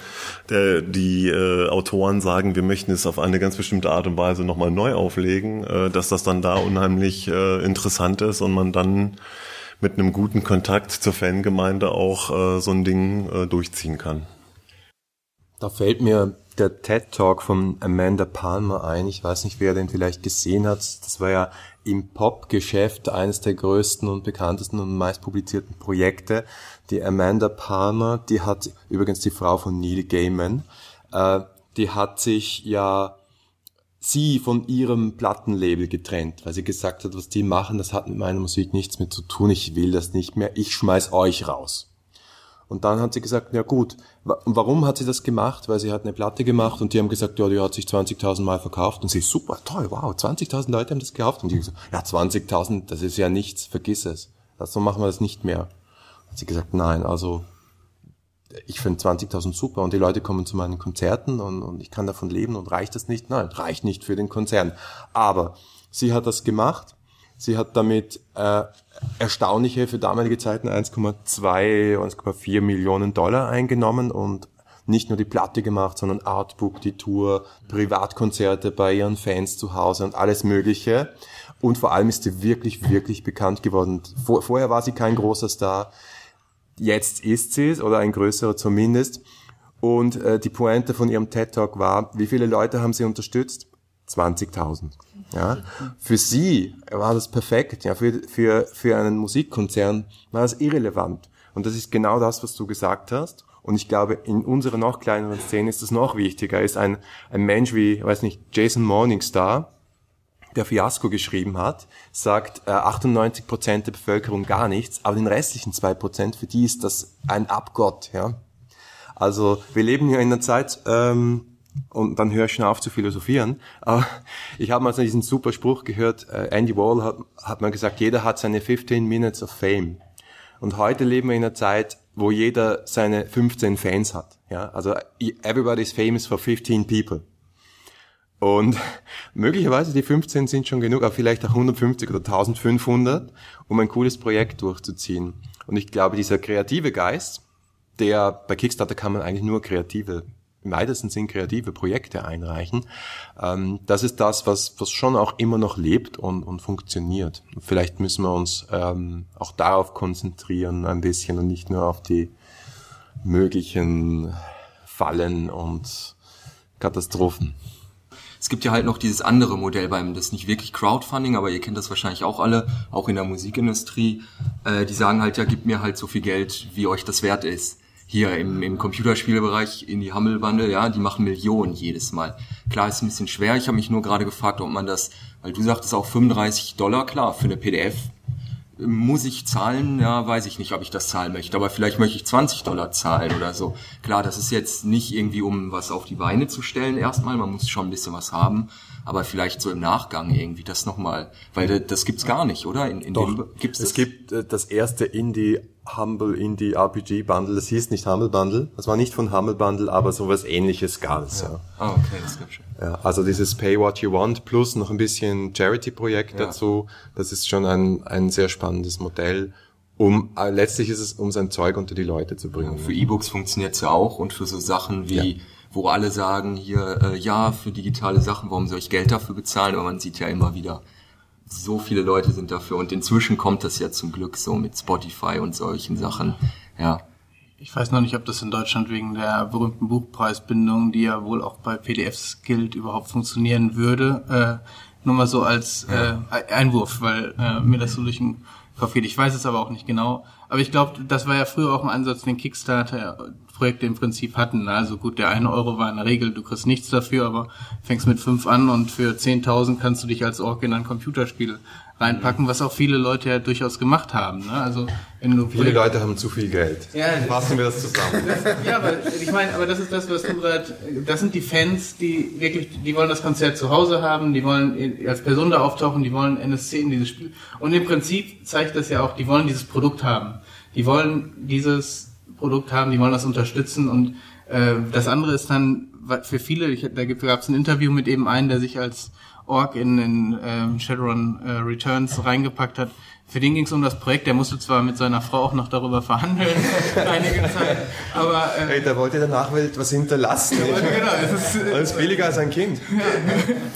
der, die äh, Autoren sagen, wir möchten es auf eine ganz bestimmte Art und Weise nochmal neu auflegen, äh, dass das dann da unheimlich äh, interessant ist und man dann mit einem guten Kontakt zur Fangemeinde auch äh, so ein Ding äh, durchziehen kann. Da fällt mir der TED Talk von Amanda Palmer ein. Ich weiß nicht, wer den vielleicht gesehen hat. Das war ja im Pop-Geschäft eines der größten und bekanntesten und meistpublizierten Projekte. Die Amanda Palmer, die hat übrigens die Frau von Neil Gaiman, äh, die hat sich ja sie von ihrem Plattenlabel getrennt, weil sie gesagt hat, was die machen, das hat mit meiner Musik nichts mehr zu tun, ich will das nicht mehr, ich schmeiß euch raus. Und dann hat sie gesagt, ja gut, warum hat sie das gemacht? Weil sie hat eine Platte gemacht und die haben gesagt, ja, die hat sich 20.000 Mal verkauft und sie, super, toll, wow, 20.000 Leute haben das gekauft. Und die gesagt, ja, 20.000, das ist ja nichts, vergiss es. So machen wir das nicht mehr. Hat sie gesagt, nein, also ich finde 20.000 super und die Leute kommen zu meinen Konzerten und, und ich kann davon leben und reicht das nicht? Nein, reicht nicht für den Konzern. Aber sie hat das gemacht Sie hat damit äh, erstaunliche für damalige Zeiten 1,2, 1,4 Millionen Dollar eingenommen und nicht nur die Platte gemacht, sondern Artbook, die Tour, Privatkonzerte bei ihren Fans zu Hause und alles Mögliche. Und vor allem ist sie wirklich, wirklich bekannt geworden. Vor, vorher war sie kein großer Star. Jetzt ist sie es, oder ein größerer zumindest. Und äh, die Pointe von ihrem TED Talk war, wie viele Leute haben sie unterstützt? 20.000. Ja, für sie war das perfekt. Ja, für, für, für einen Musikkonzern war das irrelevant. Und das ist genau das, was du gesagt hast. Und ich glaube, in unserer noch kleineren Szene ist das noch wichtiger. Ist ein, ein Mensch wie, weiß nicht, Jason Morningstar, der Fiasco geschrieben hat, sagt äh, 98 Prozent der Bevölkerung gar nichts, aber den restlichen zwei Prozent, für die ist das ein Abgott. Ja? Also wir leben hier in einer Zeit, ähm, und dann höre ich schon auf zu philosophieren. Aber ich habe mal so diesen super Spruch gehört, äh, Andy Wall hat, hat mal gesagt, jeder hat seine 15 Minutes of Fame. Und heute leben wir in einer Zeit, wo jeder seine 15 Fans hat. Ja, also everybody is famous for 15 people. Und *laughs* möglicherweise die 15 sind schon genug, aber vielleicht auch 150 oder 1500, um ein cooles Projekt durchzuziehen. Und ich glaube, dieser kreative Geist, der bei Kickstarter kann man eigentlich nur kreative im weitesten Sinn kreative Projekte einreichen. Ähm, das ist das, was, was schon auch immer noch lebt und, und funktioniert. Vielleicht müssen wir uns ähm, auch darauf konzentrieren ein bisschen und nicht nur auf die möglichen Fallen und Katastrophen. Es gibt ja halt noch dieses andere Modell beim, das ist nicht wirklich Crowdfunding, aber ihr kennt das wahrscheinlich auch alle, auch in der Musikindustrie. Äh, die sagen halt, ja, gib mir halt so viel Geld, wie euch das wert ist hier im, im Computerspielbereich in die Humble Bundle, ja, die machen Millionen jedes Mal. Klar, ist ein bisschen schwer. Ich habe mich nur gerade gefragt, ob man das, weil du sagtest auch 35 Dollar, klar, für eine PDF muss ich zahlen? Ja, weiß ich nicht, ob ich das zahlen möchte, aber vielleicht möchte ich 20 Dollar zahlen oder so. Klar, das ist jetzt nicht irgendwie, um was auf die Beine zu stellen erstmal, man muss schon ein bisschen was haben, aber vielleicht so im Nachgang irgendwie das nochmal, weil das gibt's gar nicht, oder? In, in Doch, dem, gibt's es das? gibt äh, das erste Indie Humble Indie RPG Bundle. Das hieß nicht Humble Bundle. Das war nicht von Humble Bundle, aber sowas ähnliches gab es. Ja. ja. Ah, okay, das gab's schon. Ja, also dieses Pay What You Want plus noch ein bisschen Charity-Projekt ja. dazu. Das ist schon ein, ein sehr spannendes Modell. Um, äh, letztlich ist es, um sein Zeug unter die Leute zu bringen. Ja, für E-Books funktioniert's ja auch und für so Sachen wie, wo alle sagen hier, äh, ja, für digitale Sachen, warum soll ich Geld dafür bezahlen? Aber man sieht ja immer wieder, so viele Leute sind dafür und inzwischen kommt das ja zum Glück so mit Spotify und solchen Sachen. Ja. Ich weiß noch nicht, ob das in Deutschland wegen der berühmten Buchpreisbindung, die ja wohl auch bei PDFs gilt, überhaupt funktionieren würde. Äh, nur mal so als äh, Einwurf, weil äh, mir das so durch den Kopf geht. Ich weiß es aber auch nicht genau. Aber ich glaube, das war ja früher auch ein Ansatz, den Kickstarter Projekte im Prinzip hatten. Also gut, der eine Euro war in der Regel, du kriegst nichts dafür, aber fängst mit fünf an und für 10.000 kannst du dich als Org in ein Computerspiel reinpacken, was auch viele Leute ja durchaus gemacht haben. Ne? Also viele Leute haben zu viel Geld. Ja, fassen wir das zusammen. *laughs* Das, ja, aber ich meine, aber das ist das, was du gerade. Das sind die Fans, die wirklich, die wollen das Konzert zu Hause haben, die wollen als Person da auftauchen, die wollen NSC in dieses Spiel. Und im Prinzip zeigt das ja auch, die wollen dieses Produkt haben. Die wollen dieses Produkt haben, die wollen das unterstützen und äh, das andere ist dann für viele, ich, da gab es ein Interview mit eben einem, der sich als Org in, in äh, Shadowrun äh, Returns reingepackt hat. Für den ging es um das Projekt. Der musste zwar mit seiner Frau auch noch darüber verhandeln, *laughs* einige Zeit, aber... Äh, hey, da wollte der Nachwelt was hinterlassen. Ja, genau, es ist, *laughs* Alles billiger als ein Kind. Ja.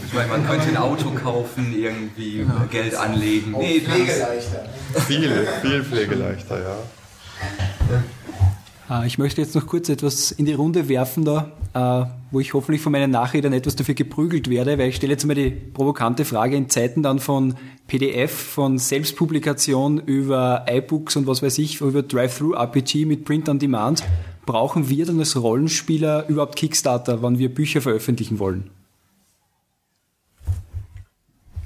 Ich meine, man könnte ein Auto kaufen, irgendwie genau. Geld anlegen. Nee, Pflegeleichter. Viel, viel pflegeleichter, ja. Äh, ich möchte jetzt noch kurz etwas in die Runde werfen, da, äh, wo ich hoffentlich von meinen Nachredern etwas dafür geprügelt werde, weil ich stelle jetzt mal die provokante Frage in Zeiten dann von PDF, von Selbstpublikation über iBooks und was weiß ich, über Drive-Thru-RPG mit Print on Demand, brauchen wir dann als Rollenspieler überhaupt Kickstarter, wann wir Bücher veröffentlichen wollen?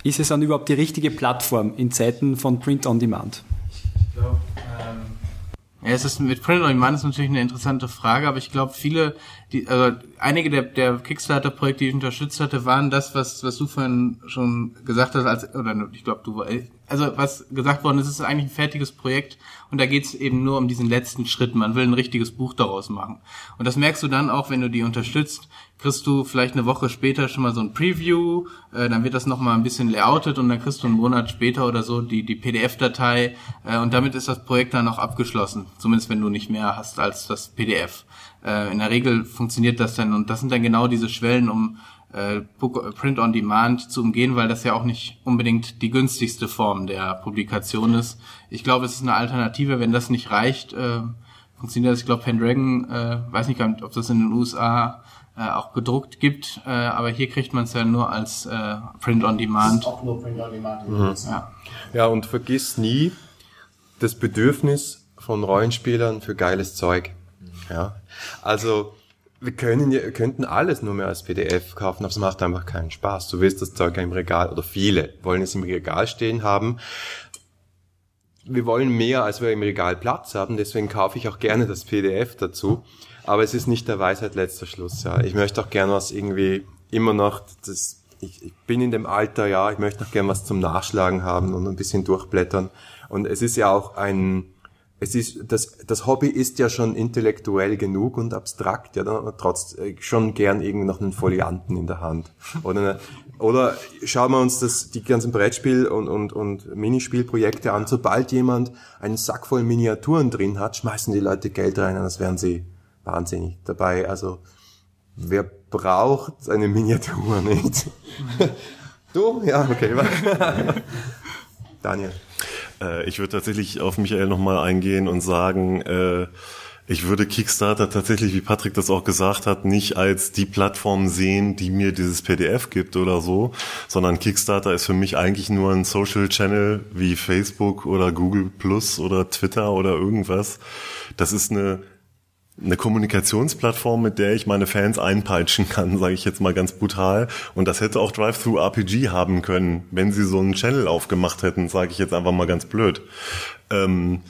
Ist es dann überhaupt die richtige Plattform in Zeiten von Print on Demand? Ja, es ist mit Print on Demand ist natürlich eine interessante Frage, aber ich glaube, viele, die, also einige der, der Kickstarter-Projekte, die ich unterstützt hatte, waren das, was, was du vorhin schon gesagt hast, als, oder ich glaube, du, also was gesagt worden ist, ist eigentlich ein fertiges Projekt und da geht es eben nur um diesen letzten Schritt. Man will ein richtiges Buch daraus machen. Und das merkst du dann auch, wenn du die unterstützt, kriegst du vielleicht eine Woche später schon mal so ein Preview, äh, dann wird das nochmal ein bisschen layoutet und dann kriegst du einen Monat später oder so die, die PDF-Datei äh, und damit ist das Projekt dann auch abgeschlossen, zumindest wenn du nicht mehr hast als das PDF. Äh, in der Regel funktioniert das dann und das sind dann genau diese Schwellen, um äh, Print on Demand zu umgehen, weil das ja auch nicht unbedingt die günstigste Form der Publikation ist. Ich glaube, es ist eine Alternative, wenn das nicht reicht, äh, funktioniert das. Ich glaube, Pendragon, äh, weiß nicht, ob das in den USA äh, auch gedruckt gibt, äh, aber hier kriegt man es ja nur als äh, Print on Demand. auch nur Print on Demand. Mhm. Ja. ja, und vergiss nie das Bedürfnis von Rollenspielern für geiles Zeug. Ja, also wir können, wir könnten alles nur mehr als PDF kaufen, aber es macht einfach keinen Spaß. Du willst das Zeug im Regal, oder viele wollen es im Regal stehen haben. Wir wollen mehr, als wir im Regal Platz haben, deswegen kaufe ich auch gerne das PDF dazu. Aber es ist nicht der Weisheit letzter Schluss, ja. Ich möchte auch gerne was irgendwie immer noch, das, ich, ich bin in dem Alter, ja, ich möchte auch gerne was zum Nachschlagen haben und ein bisschen durchblättern. Und es ist ja auch ein, es ist, das, das Hobby ist ja schon intellektuell genug und abstrakt, ja, trotz, äh, schon gern irgendwie noch einen Folianten in der Hand. Oder, eine, oder schauen wir uns das, die ganzen Brettspiel- und, und, und Minispielprojekte an. Sobald jemand einen Sack voll Miniaturen drin hat, schmeißen die Leute Geld rein, als wären sie wahnsinnig dabei. Also, wer braucht eine Miniatur nicht? *laughs* du? Ja, okay. *laughs* Daniel. Äh, ich würde tatsächlich auf Michael nochmal eingehen und sagen, äh, ich würde Kickstarter tatsächlich, wie Patrick das auch gesagt hat, nicht als die Plattform sehen, die mir dieses PDF gibt oder so, sondern Kickstarter ist für mich eigentlich nur ein Social Channel wie Facebook oder Google Plus oder Twitter oder irgendwas. Das ist eine eine Kommunikationsplattform, mit der ich meine Fans einpeitschen kann, sage ich jetzt mal ganz brutal. Und das hätte auch Drive-Thru-RPG haben können, wenn sie so einen Channel aufgemacht hätten, sage ich jetzt einfach mal ganz blöd. Ähm,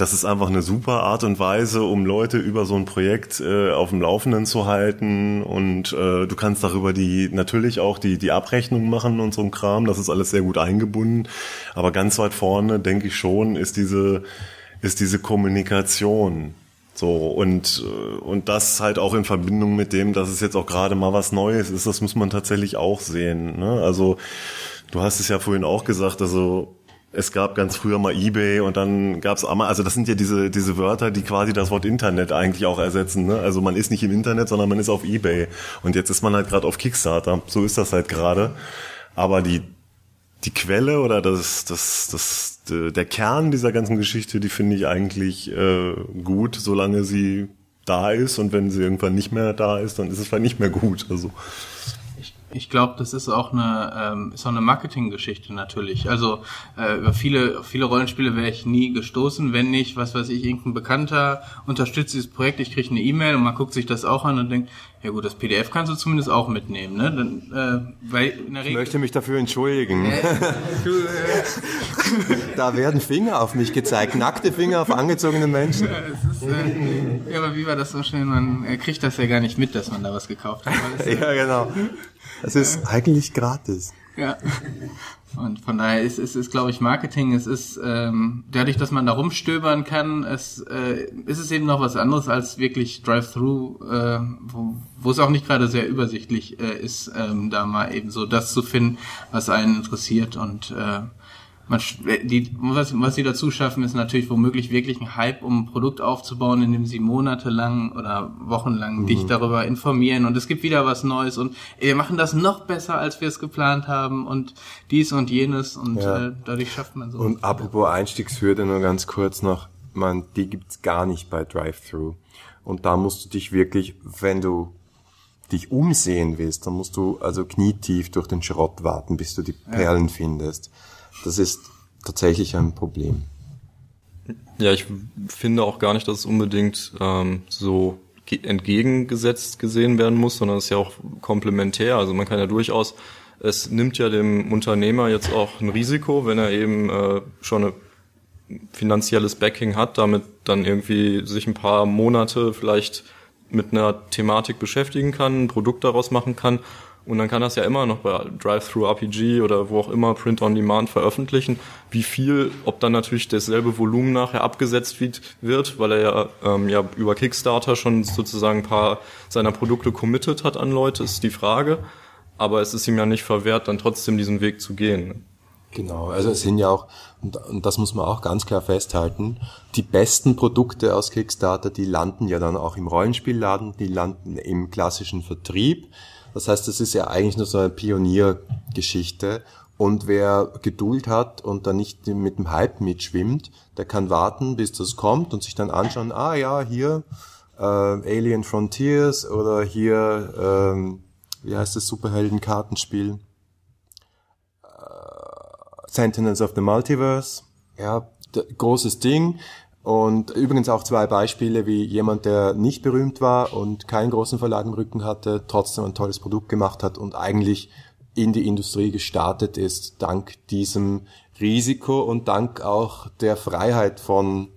das ist einfach eine super Art und Weise, um Leute über so ein Projekt äh, auf dem Laufenden zu halten. Und äh, du kannst darüber die natürlich auch die die Abrechnung machen und so ein Kram. Das ist alles sehr gut eingebunden. Aber ganz weit vorne denke ich schon ist diese ist diese Kommunikation so, und, und das halt auch in Verbindung mit dem, dass es jetzt auch gerade mal was Neues ist, das muss man tatsächlich auch sehen. Ne? Also, du hast es ja vorhin auch gesagt, also es gab ganz früher mal eBay und dann gab's einmal, also das sind ja diese, diese Wörter, die quasi das Wort Internet eigentlich auch ersetzen. Ne? Also man ist nicht im Internet, sondern man ist auf eBay. Und jetzt ist man halt gerade auf Kickstarter. So ist das halt gerade. Aber die, die Quelle oder das, das, das, der Kern dieser ganzen Geschichte, die finde ich eigentlich äh, gut, solange sie da ist und wenn sie irgendwann nicht mehr da ist, dann ist es vielleicht nicht mehr gut. Also ich glaube, das ist auch eine, ähm, ist auch eine Marketinggeschichte natürlich. Also äh, über viele, viele Rollenspiele wäre ich nie gestoßen, wenn nicht, was weiß ich, irgendein Bekannter unterstützt dieses Projekt, ich kriege eine E-Mail und man guckt sich das auch an und denkt, ja gut, das PDF kannst du zumindest auch mitnehmen, ne? Dann, äh, weil in der Regel ich möchte mich dafür entschuldigen. Äh, du, äh, *laughs* da werden Finger auf mich gezeigt, nackte Finger auf angezogene Menschen. Ja, ist, äh, ja aber wie war das so schön? Man kriegt das ja gar nicht mit, dass man da was gekauft hat. *laughs* ja, genau. Es ist eigentlich gratis. Ja. Und von daher ist es, ist, glaube ich, Marketing. Es ist ähm, dadurch, dass man da rumstöbern kann, es äh, ist es eben noch was anderes als wirklich Drive-Thru, äh, wo, wo es auch nicht gerade sehr übersichtlich äh, ist, ähm, da mal eben so das zu finden, was einen interessiert und äh, man, die, was, was sie dazu schaffen, ist natürlich womöglich wirklich ein Hype, um ein Produkt aufzubauen, indem sie monatelang oder wochenlang mhm. dich darüber informieren und es gibt wieder was Neues und wir machen das noch besser, als wir es geplant haben und dies und jenes und ja. äh, dadurch schafft man so. Und apropos Einstiegshürde nur ganz kurz noch, man, die gibt's gar nicht bei Drive-Thru. Und da musst du dich wirklich, wenn du dich umsehen willst, dann musst du also knietief durch den Schrott warten, bis du die Perlen ja. findest. Das ist tatsächlich ein Problem. Ja, ich finde auch gar nicht, dass es unbedingt ähm, so entgegengesetzt gesehen werden muss, sondern es ist ja auch komplementär. Also man kann ja durchaus, es nimmt ja dem Unternehmer jetzt auch ein Risiko, wenn er eben äh, schon ein finanzielles Backing hat, damit dann irgendwie sich ein paar Monate vielleicht mit einer Thematik beschäftigen kann, ein Produkt daraus machen kann und dann kann das ja immer noch bei Drive-Thru-RPG oder wo auch immer Print-on-Demand veröffentlichen. Wie viel, ob dann natürlich dasselbe Volumen nachher abgesetzt wird, weil er ja, ähm, ja über Kickstarter schon sozusagen ein paar seiner Produkte committed hat an Leute, ist die Frage. Aber es ist ihm ja nicht verwehrt, dann trotzdem diesen Weg zu gehen. Genau, also es sind ja auch, und, und das muss man auch ganz klar festhalten, die besten Produkte aus Kickstarter, die landen ja dann auch im Rollenspielladen, die landen im klassischen Vertrieb Das heißt, das ist ja eigentlich nur so eine Pioniergeschichte. Und wer Geduld hat und dann nicht mit dem Hype mitschwimmt, der kann warten, bis das kommt und sich dann anschauen, ah ja, hier äh, Alien Frontiers oder hier, ähm, wie heißt das Superhelden-Kartenspiel? Äh, Sentinels of the Multiverse. Ja, großes Ding. Und übrigens auch zwei Beispiele, wie jemand, der nicht berühmt war und keinen großen Verlag im Rücken hatte, trotzdem ein tolles Produkt gemacht hat und eigentlich in die Industrie gestartet ist, dank diesem Risiko und dank auch der Freiheit von,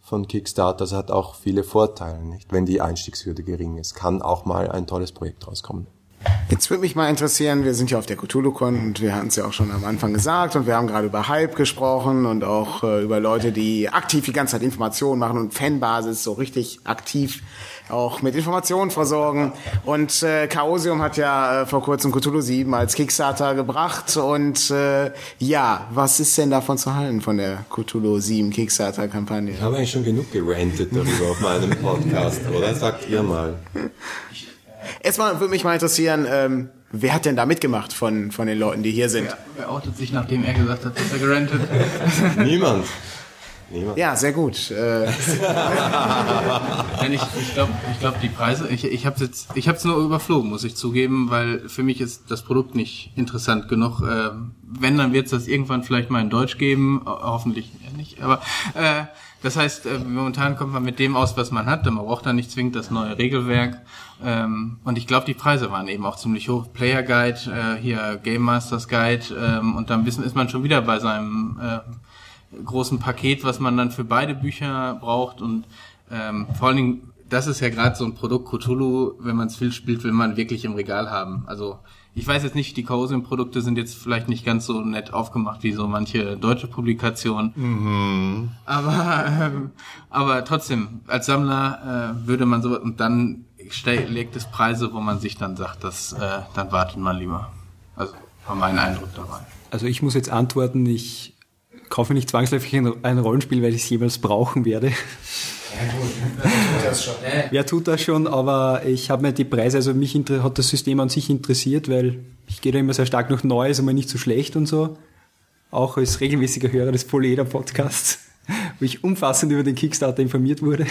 von Kickstarter. Das hat auch viele Vorteile, nicht? Wenn die Einstiegshürde gering ist, kann auch mal ein tolles Projekt rauskommen. Jetzt würde mich mal interessieren, wir sind ja auf der Cthulhu-Con und wir hatten es ja auch schon am Anfang gesagt und wir haben gerade über Hype gesprochen und auch äh, über Leute, die aktiv die ganze Zeit Informationen machen und Fanbasis so richtig aktiv auch mit Informationen versorgen. Und äh, Chaosium hat ja äh, vor kurzem Cthulhu 7 als Kickstarter gebracht. Und äh, ja, was ist denn davon zu halten von der Cthulhu 7 Kickstarter-Kampagne? Ich habe eigentlich schon genug gerantet darüber auf meinem Podcast, oder? Sagt ihr mal. Erstmal würde mich mal interessieren, ähm, wer hat denn da mitgemacht von, von den Leuten, die hier sind? Wer, wer outet sich, nachdem er gesagt hat, dass er gerantet? *laughs* Niemand. Niemand. Ja, sehr gut. Äh. *laughs* ich ich glaube, ich glaub, die Preise, ich, ich habe jetzt, ich habe es nur überflogen, muss ich zugeben, weil für mich ist das Produkt nicht interessant genug. Äh, wenn, dann wird es das irgendwann vielleicht mal in Deutsch geben, hoffentlich nicht. Aber äh, das heißt, äh, momentan kommt man mit dem aus, was man hat. Man braucht dann nicht zwingend das neue Regelwerk. Ähm, und ich glaube, die Preise waren eben auch ziemlich hoch. Player Guide, äh, hier Game Masters Guide ähm, und dann ist man schon wieder bei seinem äh, großen Paket, was man dann für beide Bücher braucht und ähm, vor allen Dingen, das ist ja gerade so ein Produkt Cthulhu, wenn man es viel spielt, will man wirklich im Regal haben. Also ich weiß jetzt nicht, die Chaosium-Produkte sind jetzt vielleicht nicht ganz so nett aufgemacht wie so manche deutsche Publikationen. Mhm. Aber, ähm, *laughs* aber trotzdem, als Sammler äh, würde man so, und dann legt es Preise, wo man sich dann sagt, dass, äh, dann wartet man lieber. Also war mein Eindruck dabei. Also ich muss jetzt antworten, ich kaufe nicht zwangsläufig ein, Rollenspiel, weil ich es jemals brauchen werde. *laughs* Wer tut das schon? Wer tut das schon, aber ich habe mir die Preise, also mich hat das System an sich interessiert, weil ich gehe da immer sehr stark nach Neues, aber nicht so schlecht und so. Auch als regelmäßiger Hörer des Poleder Podcasts, *laughs* wo ich umfassend über den Kickstarter informiert wurde.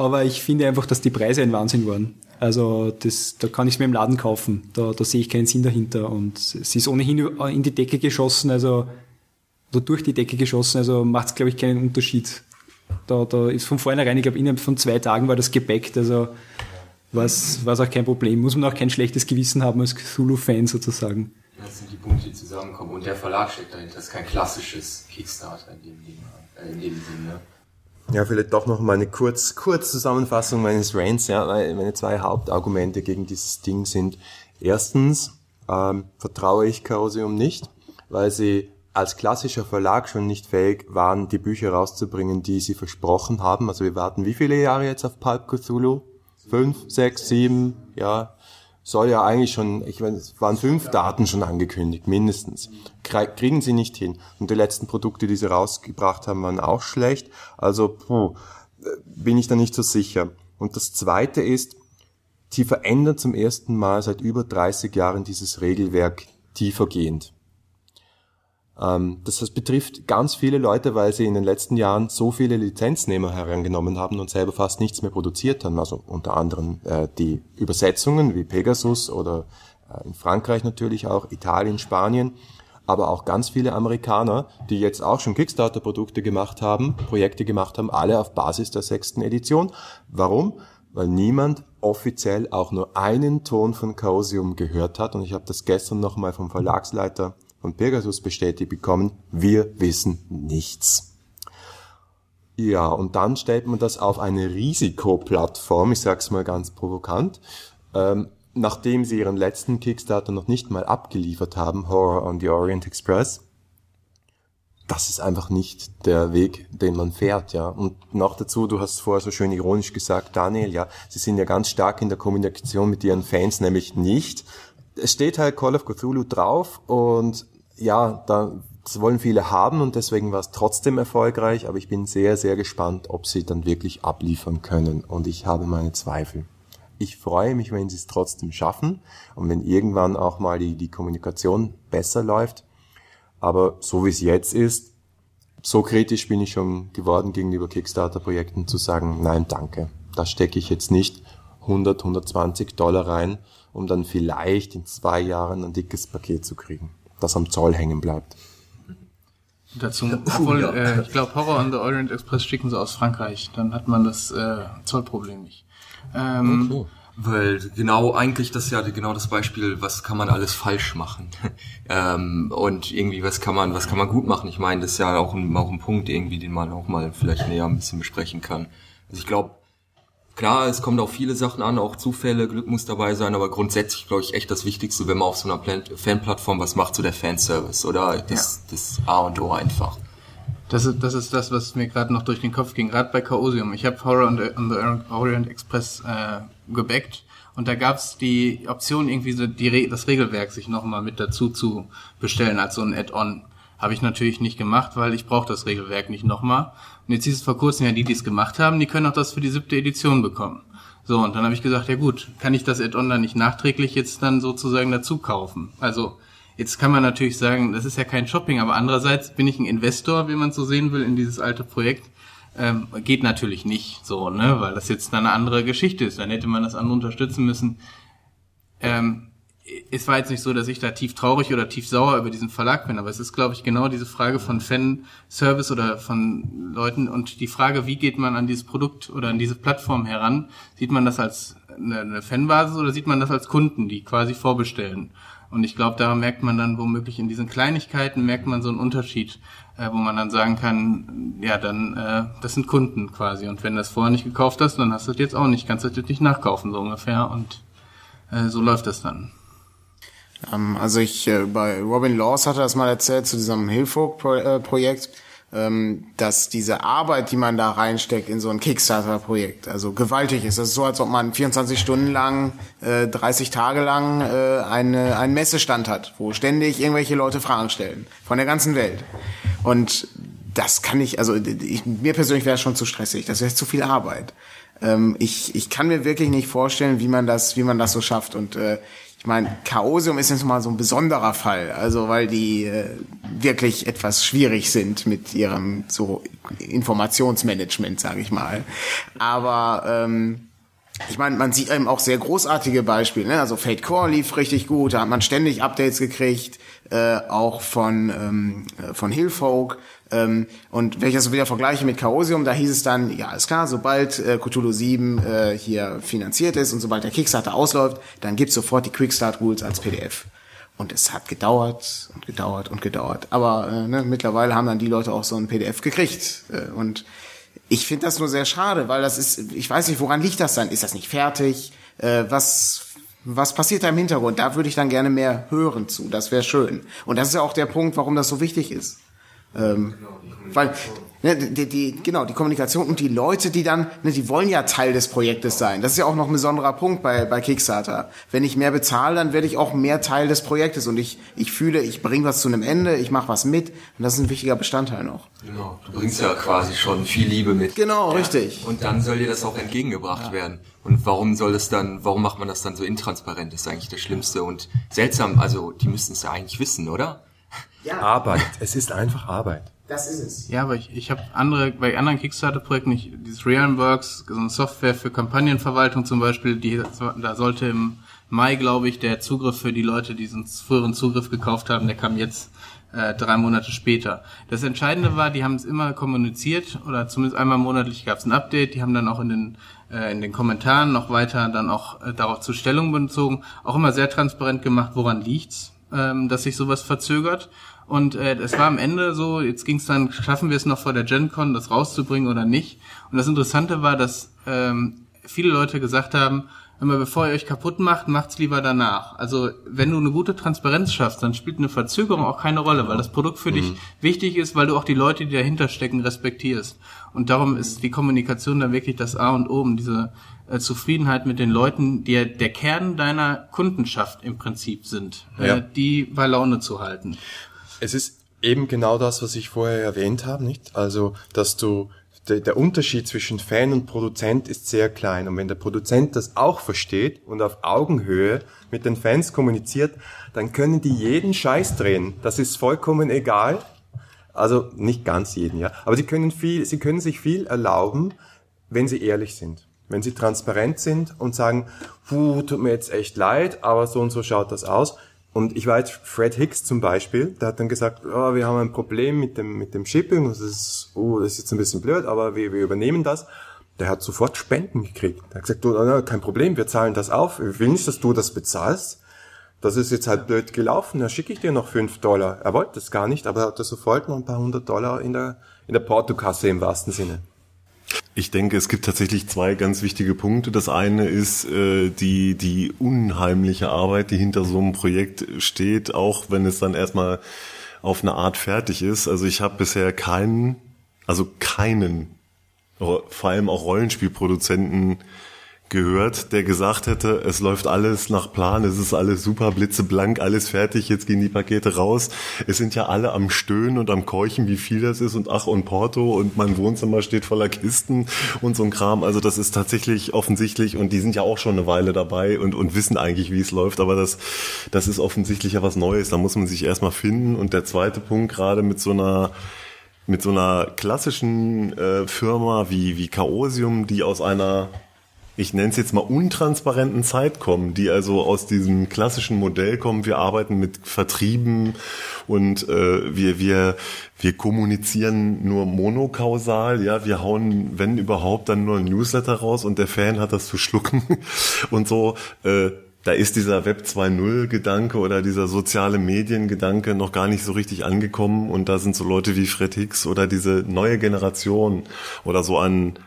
Aber ich finde einfach, dass die Preise ein Wahnsinn waren. Also das, da kann ich es mir im Laden kaufen. Da, da sehe ich keinen Sinn dahinter. Und es ist ohnehin in die Decke geschossen. Also oder durch die Decke geschossen, also macht es, glaube ich, keinen Unterschied. Da, da ist von vornherein, ich glaube, innerhalb von zwei Tagen war das gebackt, also war es auch kein Problem. Muss man auch kein schlechtes Gewissen haben als Cthulhu-Fan sozusagen. Das sind die Punkte, die zusammenkommen. Und der Verlag steckt dahinter. Das ist kein klassisches Kickstarter in dem, äh, in dem Sinne. Ja, vielleicht doch noch mal eine kurz, kurz Zusammenfassung meines Rants. Ja, meine zwei Hauptargumente gegen dieses Ding sind, erstens ähm, vertraue ich Chaosium nicht, weil sie als klassischer Verlag schon nicht fähig waren, die Bücher rauszubringen, die sie versprochen haben. Also wir warten wie viele Jahre jetzt auf Pulp Cthulhu? Fünf, sechs, sieben, ja. Soll ja eigentlich schon, ich meine, es waren fünf Daten schon angekündigt, mindestens. Kriegen sie nicht hin. Und die letzten Produkte, die sie rausgebracht haben, waren auch schlecht. Also, puh, bin ich da nicht so sicher. Und das zweite ist, sie verändern zum ersten Mal seit über 30 Jahren dieses Regelwerk tiefergehend. Ähm, das betrifft ganz viele Leute, weil sie in den letzten Jahren so viele Lizenznehmer herangenommen haben und selber fast nichts mehr produziert haben. Also unter anderem äh, die Übersetzungen wie Pegasus oder äh, in Frankreich natürlich auch, Italien, Spanien, aber auch ganz viele Amerikaner, die jetzt auch schon Kickstarter-Produkte gemacht haben, Projekte gemacht haben, alle auf Basis der sechsten Edition. Warum? Weil niemand offiziell auch nur einen Ton von Chaosium gehört hat. Und ich habe das gestern nochmal vom Verlagsleiter von Pegasus bestätigt bekommen, wir wissen nichts. Ja, und dann stellt man das auf eine Risikoplattform, ich sag's mal ganz provokant, ähm, nachdem sie ihren letzten Kickstarter noch nicht mal abgeliefert haben, Horror on the Orient Express. Das ist einfach nicht der Weg, den man fährt, ja. Und noch dazu, du hast vorher so schön ironisch gesagt, Daniel, ja, sie sind ja ganz stark in der Kommunikation mit ihren Fans, nämlich nicht. Es steht halt Call of Cthulhu drauf und ja, da, das wollen viele haben und deswegen war es trotzdem erfolgreich, aber ich bin sehr, sehr gespannt, ob sie dann wirklich abliefern können und ich habe meine Zweifel. Ich freue mich, wenn sie es trotzdem schaffen und wenn irgendwann auch mal die, die Kommunikation besser läuft. Aber so wie es jetzt ist, so kritisch bin ich schon geworden gegenüber Kickstarter-Projekten zu sagen, nein, danke. Da stecke ich jetzt nicht 100, 120 Dollar rein, um dann vielleicht in zwei Jahren ein dickes Paket zu kriegen, das am Zoll hängen bleibt. Dazu, *laughs* obwohl, äh, ich glaube, Horror on the Orient Express schicken sie aus Frankreich, dann hat man das äh, Zollproblem nicht. Ähm, okay. Weil genau eigentlich das ist ja genau das Beispiel, was kann man alles falsch machen *laughs* ähm, und irgendwie was kann man was kann man gut machen. Ich meine, das ist ja auch ein, auch ein Punkt irgendwie, den man auch mal vielleicht näher ein bisschen besprechen kann. Also ich glaube, klar, es kommt auf viele Sachen an, auch Zufälle, Glück muss dabei sein, aber grundsätzlich glaube ich echt das Wichtigste, wenn man auf so einer Fanplattform was macht, so der Fanservice oder das, ja. das A und O einfach. Das ist, das ist das, was mir gerade noch durch den Kopf ging, gerade bei Chaosium. Ich habe Horror on the, on the Orient Express äh, gebackt und da gab's die Option, irgendwie so die, das Regelwerk sich nochmal mit dazu zu bestellen als so ein Add-on. Habe ich natürlich nicht gemacht, weil ich brauche das Regelwerk nicht nochmal. Und jetzt hieß es vor kurzem ja, die, die es gemacht haben, die können auch das für die siebte Edition bekommen. So, und dann habe ich gesagt, ja gut, kann ich das Add-on dann nicht nachträglich jetzt dann sozusagen dazu kaufen? Also Jetzt kann man natürlich sagen, das ist ja kein Shopping, aber andererseits bin ich ein Investor, wie man so sehen will, in dieses alte Projekt. Ähm, geht natürlich nicht so, ne, weil das jetzt eine andere Geschichte ist. Dann hätte man das andere unterstützen müssen. Ähm, es war jetzt nicht so, dass ich da tief traurig oder tief sauer über diesen Verlag bin, aber es ist, glaube ich, genau diese Frage von Fanservice oder von Leuten und die Frage, wie geht man an dieses Produkt oder an diese Plattform heran? Sieht man das als eine, eine Fanbasis oder sieht man das als Kunden, die quasi vorbestellen? Und ich glaube, da merkt man dann womöglich in diesen Kleinigkeiten merkt man so einen Unterschied, äh, wo man dann sagen kann, ja, dann äh, das sind Kunden quasi. Und wenn du das vorher nicht gekauft hast, dann hast du das jetzt auch nicht, kannst du das nicht nachkaufen so ungefähr. Und äh, so läuft das dann. Ähm, also ich äh, bei Robin Laws hatte das mal erzählt zu diesem Hilfog-Projekt. Äh, ähm, dass diese Arbeit, die man da reinsteckt in so ein Kickstarter-Projekt, also gewaltig ist. Das ist so, als ob man 24 Stunden lang, äh, 30 Tage lang äh, eine, einen Messestand hat, wo ständig irgendwelche Leute Fragen stellen, von der ganzen Welt. Und das kann ich, also ich, mir persönlich wäre es schon zu stressig, das wäre zu viel Arbeit. Ähm, ich, ich kann mir wirklich nicht vorstellen, wie man das, wie man das so schafft. Und äh, ich meine, Chaosium ist jetzt mal so ein besonderer Fall, also weil die äh, wirklich etwas schwierig sind mit ihrem so Informationsmanagement, sage ich mal. Aber ähm, ich meine, man sieht eben auch sehr großartige Beispiele. Ne? Also Fate Core lief richtig gut, da hat man ständig Updates gekriegt, äh, auch von ähm, von Hillfolk. Ähm, und wenn ich das so wieder vergleiche mit Chaosium, da hieß es dann, ja, ist klar, sobald äh, Cthulhu 7 äh, hier finanziert ist und sobald der Kickstarter ausläuft, dann gibt's sofort die Quickstart Rules als PDF. Und es hat gedauert und gedauert und gedauert. Aber äh, ne, mittlerweile haben dann die Leute auch so ein PDF gekriegt. Äh, und ich finde das nur sehr schade, weil das ist, ich weiß nicht, woran liegt das dann? Ist das nicht fertig? Äh, was, was passiert da im Hintergrund? Da würde ich dann gerne mehr hören zu. Das wäre schön. Und das ist ja auch der Punkt, warum das so wichtig ist. Ähm, weil ne, die, die, genau die Kommunikation und die Leute, die dann, ne, die wollen ja Teil des Projektes sein. Das ist ja auch noch ein besonderer Punkt bei bei Kickstarter. Wenn ich mehr bezahle, dann werde ich auch mehr Teil des Projektes und ich ich fühle, ich bringe was zu einem Ende, ich mache was mit und das ist ein wichtiger Bestandteil noch. Genau, du bringst ja quasi schon viel Liebe mit. Genau, ja. richtig. Und dann soll dir das auch entgegengebracht ja. werden. Und warum soll das dann, warum macht man das dann so intransparent? Das ist eigentlich das Schlimmste und seltsam. Also die müssten es ja eigentlich wissen, oder? Ja. Arbeit. Es ist einfach Arbeit. Das ist es. Ja, aber ich, ich habe andere, bei anderen Kickstarter-Projekten, nicht, dieses Realmworks, so eine Software für Kampagnenverwaltung zum Beispiel, die, da sollte im Mai, glaube ich, der Zugriff für die Leute, die diesen früheren Zugriff gekauft haben, der kam jetzt äh, drei Monate später. Das Entscheidende war, die haben es immer kommuniziert oder zumindest einmal monatlich gab es ein Update. Die haben dann auch in den äh, in den Kommentaren noch weiter dann auch äh, darauf zu Stellung bezogen, auch immer sehr transparent gemacht, woran liegt's, ähm, dass sich sowas verzögert. Und äh, es war am Ende so, jetzt ging es dann, schaffen wir es noch vor der GenCon, das rauszubringen oder nicht. Und das Interessante war, dass ähm, viele Leute gesagt haben, immer bevor ihr euch kaputt macht, macht's lieber danach. Also wenn du eine gute Transparenz schaffst, dann spielt eine Verzögerung auch keine Rolle, weil das Produkt für mhm. dich wichtig ist, weil du auch die Leute, die dahinter stecken, respektierst. Und darum ist die Kommunikation dann wirklich das A und O, um diese äh, Zufriedenheit mit den Leuten, die ja der Kern deiner Kundenschaft im Prinzip sind, äh, ja. äh, die bei Laune zu halten. Es ist eben genau das, was ich vorher erwähnt habe, nicht? Also, dass du der, der Unterschied zwischen Fan und Produzent ist sehr klein. Und wenn der Produzent das auch versteht und auf Augenhöhe mit den Fans kommuniziert, dann können die jeden Scheiß drehen. Das ist vollkommen egal. Also nicht ganz jeden, ja. Aber sie können viel, sie können sich viel erlauben, wenn sie ehrlich sind. Wenn sie transparent sind und sagen, puh, tut mir jetzt echt leid, aber so und so schaut das aus. Und ich weiß, Fred Hicks zum Beispiel, der hat dann gesagt, oh, wir haben ein Problem mit dem, mit dem Shipping, das ist, oh, das ist jetzt ein bisschen blöd, aber wir, wir übernehmen das. Der hat sofort Spenden gekriegt. Der hat gesagt, du, oh, kein Problem, wir zahlen das auf. Wir will nicht, dass du das bezahlst. Das ist jetzt halt blöd gelaufen, da schicke ich dir noch fünf Dollar. Er wollte das gar nicht, aber er hatte sofort noch ein paar hundert Dollar in der, in der Portokasse im wahrsten Sinne. Ich denke, es gibt tatsächlich zwei ganz wichtige Punkte. Das eine ist äh, die, die unheimliche Arbeit, die hinter so einem Projekt steht, auch wenn es dann erstmal auf eine Art fertig ist. Also ich habe bisher keinen, also keinen, vor allem auch Rollenspielproduzenten gehört, der gesagt hätte, es läuft alles nach Plan, es ist alles super blitzeblank, alles fertig, jetzt gehen die Pakete raus. Es sind ja alle am Stöhnen und am Keuchen, wie viel das ist und ach und Porto und mein Wohnzimmer steht voller Kisten und so ein Kram. Also das ist tatsächlich offensichtlich und die sind ja auch schon eine Weile dabei und, und wissen eigentlich, wie es läuft, aber das, das ist offensichtlich ja was Neues. Da muss man sich erstmal finden. Und der zweite Punkt, gerade mit so einer mit so einer klassischen äh, Firma wie, wie Chaosium, die aus einer ich nenne es jetzt mal untransparenten Zeit kommen, die also aus diesem klassischen Modell kommen, wir arbeiten mit Vertrieben und äh, wir, wir, wir kommunizieren nur monokausal, ja, wir hauen, wenn überhaupt, dann nur ein Newsletter raus und der Fan hat das zu schlucken. *laughs* Und so. Äh, da ist dieser Web 2.0 Gedanke oder dieser soziale Medien Gedanke noch gar nicht so richtig angekommen. Und da sind so Leute wie Fred Hicks oder diese neue Generation oder so an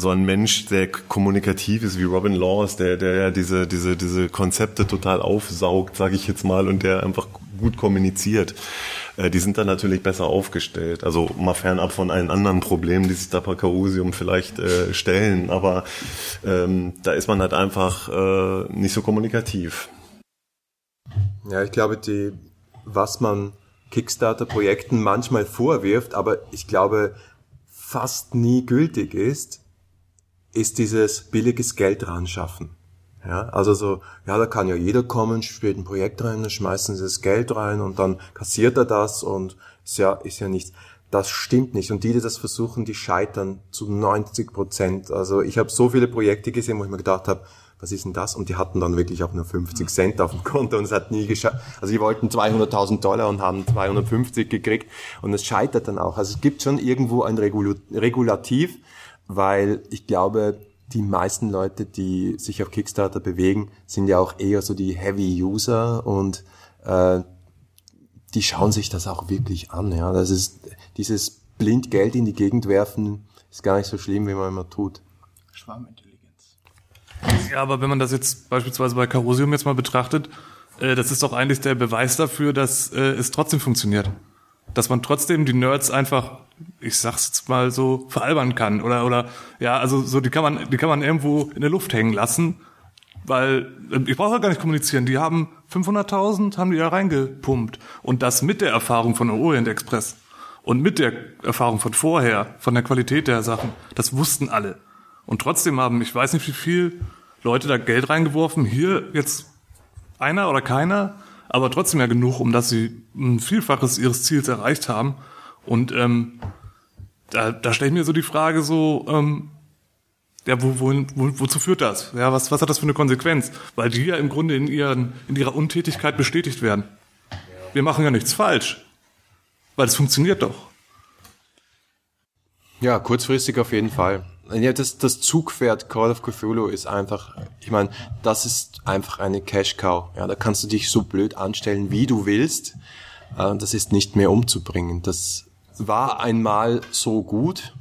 so ein Mensch, der kommunikativ ist wie Robin Laws, der, der ja diese, diese, diese Konzepte total aufsaugt, sage ich jetzt mal, und der einfach gut kommuniziert, äh, die sind dann natürlich besser aufgestellt. Also mal fernab von allen anderen Problemen, die sich da bei Chaosium vielleicht äh, stellen, aber ähm, da ist man halt einfach äh, nicht so kommunikativ. Ja, ich glaube, die, was man Kickstarter-Projekten manchmal vorwirft, aber ich glaube fast nie gültig ist, ist dieses billiges Geld ran schaffen. Ja, also so, ja, da kann ja jeder kommen, spielt ein Projekt rein, dann schmeißen sie das Geld rein und dann kassiert er das und ist ja, ist ja nichts. Das stimmt nicht. Und die, die das versuchen, die scheitern zu 90 Prozent. Also ich habe so viele Projekte gesehen, wo ich mir gedacht habe, was ist denn das? Und die hatten dann wirklich auch nur 50 Cent auf dem Konto und es hat nie geschafft. Also die wollten 200.000 Dollar und haben 250 gekriegt und es scheitert dann auch. Also es gibt schon irgendwo ein Regulativ, weil ich glaube, die meisten Leute, die sich auf Kickstarter bewegen, sind ja auch eher so die Heavy User und äh, die schauen sich das auch wirklich an. Ja, das ist dieses blind Geld in die Gegend werfen, ist gar nicht so schlimm, wie man immer tut. Schwarmintelligenz. Ja, aber wenn man das jetzt beispielsweise bei Carosium jetzt mal betrachtet, äh, das ist doch eigentlich der Beweis dafür, dass äh, es trotzdem funktioniert dass man trotzdem die Nerds einfach, ich sag's jetzt mal so, veralbern kann oder oder ja, also so die kann man die kann man irgendwo in der Luft hängen lassen, weil ich brauche ja gar nicht kommunizieren. Die haben 500.000 haben die da reingepumpt und das mit der Erfahrung von Orient Express und mit der Erfahrung von vorher, von der Qualität der Sachen. Das wussten alle. Und trotzdem haben, ich weiß nicht wie viel Leute da Geld reingeworfen. Hier jetzt einer oder keiner aber trotzdem ja genug, um dass sie ein Vielfaches ihres Ziels erreicht haben. Und ähm, da, da stelle ich mir so die Frage so, ähm, ja, wo, wo, wo, wozu führt das? Ja, was, was hat das für eine Konsequenz? Weil die ja im Grunde in, ihren, in ihrer Untätigkeit bestätigt werden. Wir machen ja nichts falsch. Weil es funktioniert doch. Ja, kurzfristig auf jeden Fall. Ja, das, das Zugpferd Call of Cthulhu ist einfach, ich meine, das ist einfach eine Cash Cow. Ja, da kannst du dich so blöd anstellen, wie du willst. Äh, das ist nicht mehr umzubringen. Das war einmal so gut.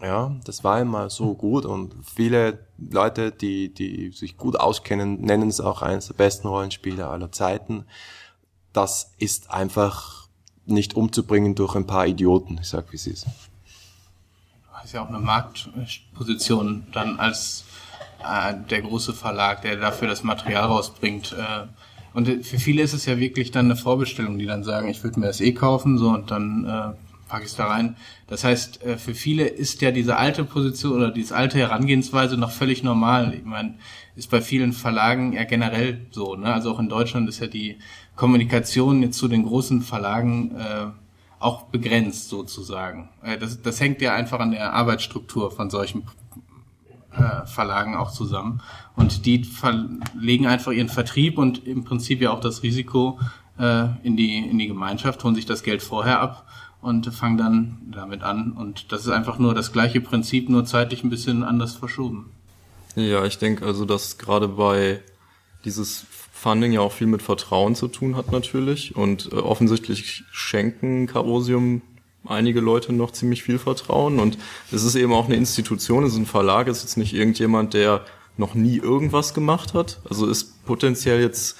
Ja, das war einmal so gut und viele Leute, die, die sich gut auskennen, nennen es auch eines der besten Rollenspiele aller Zeiten. Das ist einfach nicht umzubringen durch ein paar Idioten. Ich sag, wie es ist ist ja auch eine Marktposition dann als äh, der große Verlag, der dafür das Material rausbringt. Äh, und für viele ist es ja wirklich dann eine Vorbestellung, die dann sagen, ich würde mir das eh kaufen, so und dann äh, packe ich da rein. Das heißt, äh, für viele ist ja diese alte Position oder diese alte Herangehensweise noch völlig normal. Ich meine, ist bei vielen Verlagen ja generell so. Ne? Also auch in Deutschland ist ja die Kommunikation jetzt zu den großen Verlagen äh, auch begrenzt sozusagen. Äh, das, das hängt ja einfach an der Arbeitsstruktur von solchen äh, Verlagen auch zusammen. Und die verlegen einfach ihren Vertrieb und im Prinzip ja auch das Risiko äh, in, die, in die Gemeinschaft, holen sich das Geld vorher ab und fangen dann damit an. Und das ist einfach nur das gleiche Prinzip, nur zeitlich ein bisschen anders verschoben. Ja, ich denke also, dass gerade bei dieses Funding ja auch viel mit Vertrauen zu tun hat natürlich und äh, offensichtlich schenken Carosium einige Leute noch ziemlich viel Vertrauen und es ist eben auch eine Institution, es ist ein Verlag, es ist jetzt nicht irgendjemand, der noch nie irgendwas gemacht hat. Also ist potenziell jetzt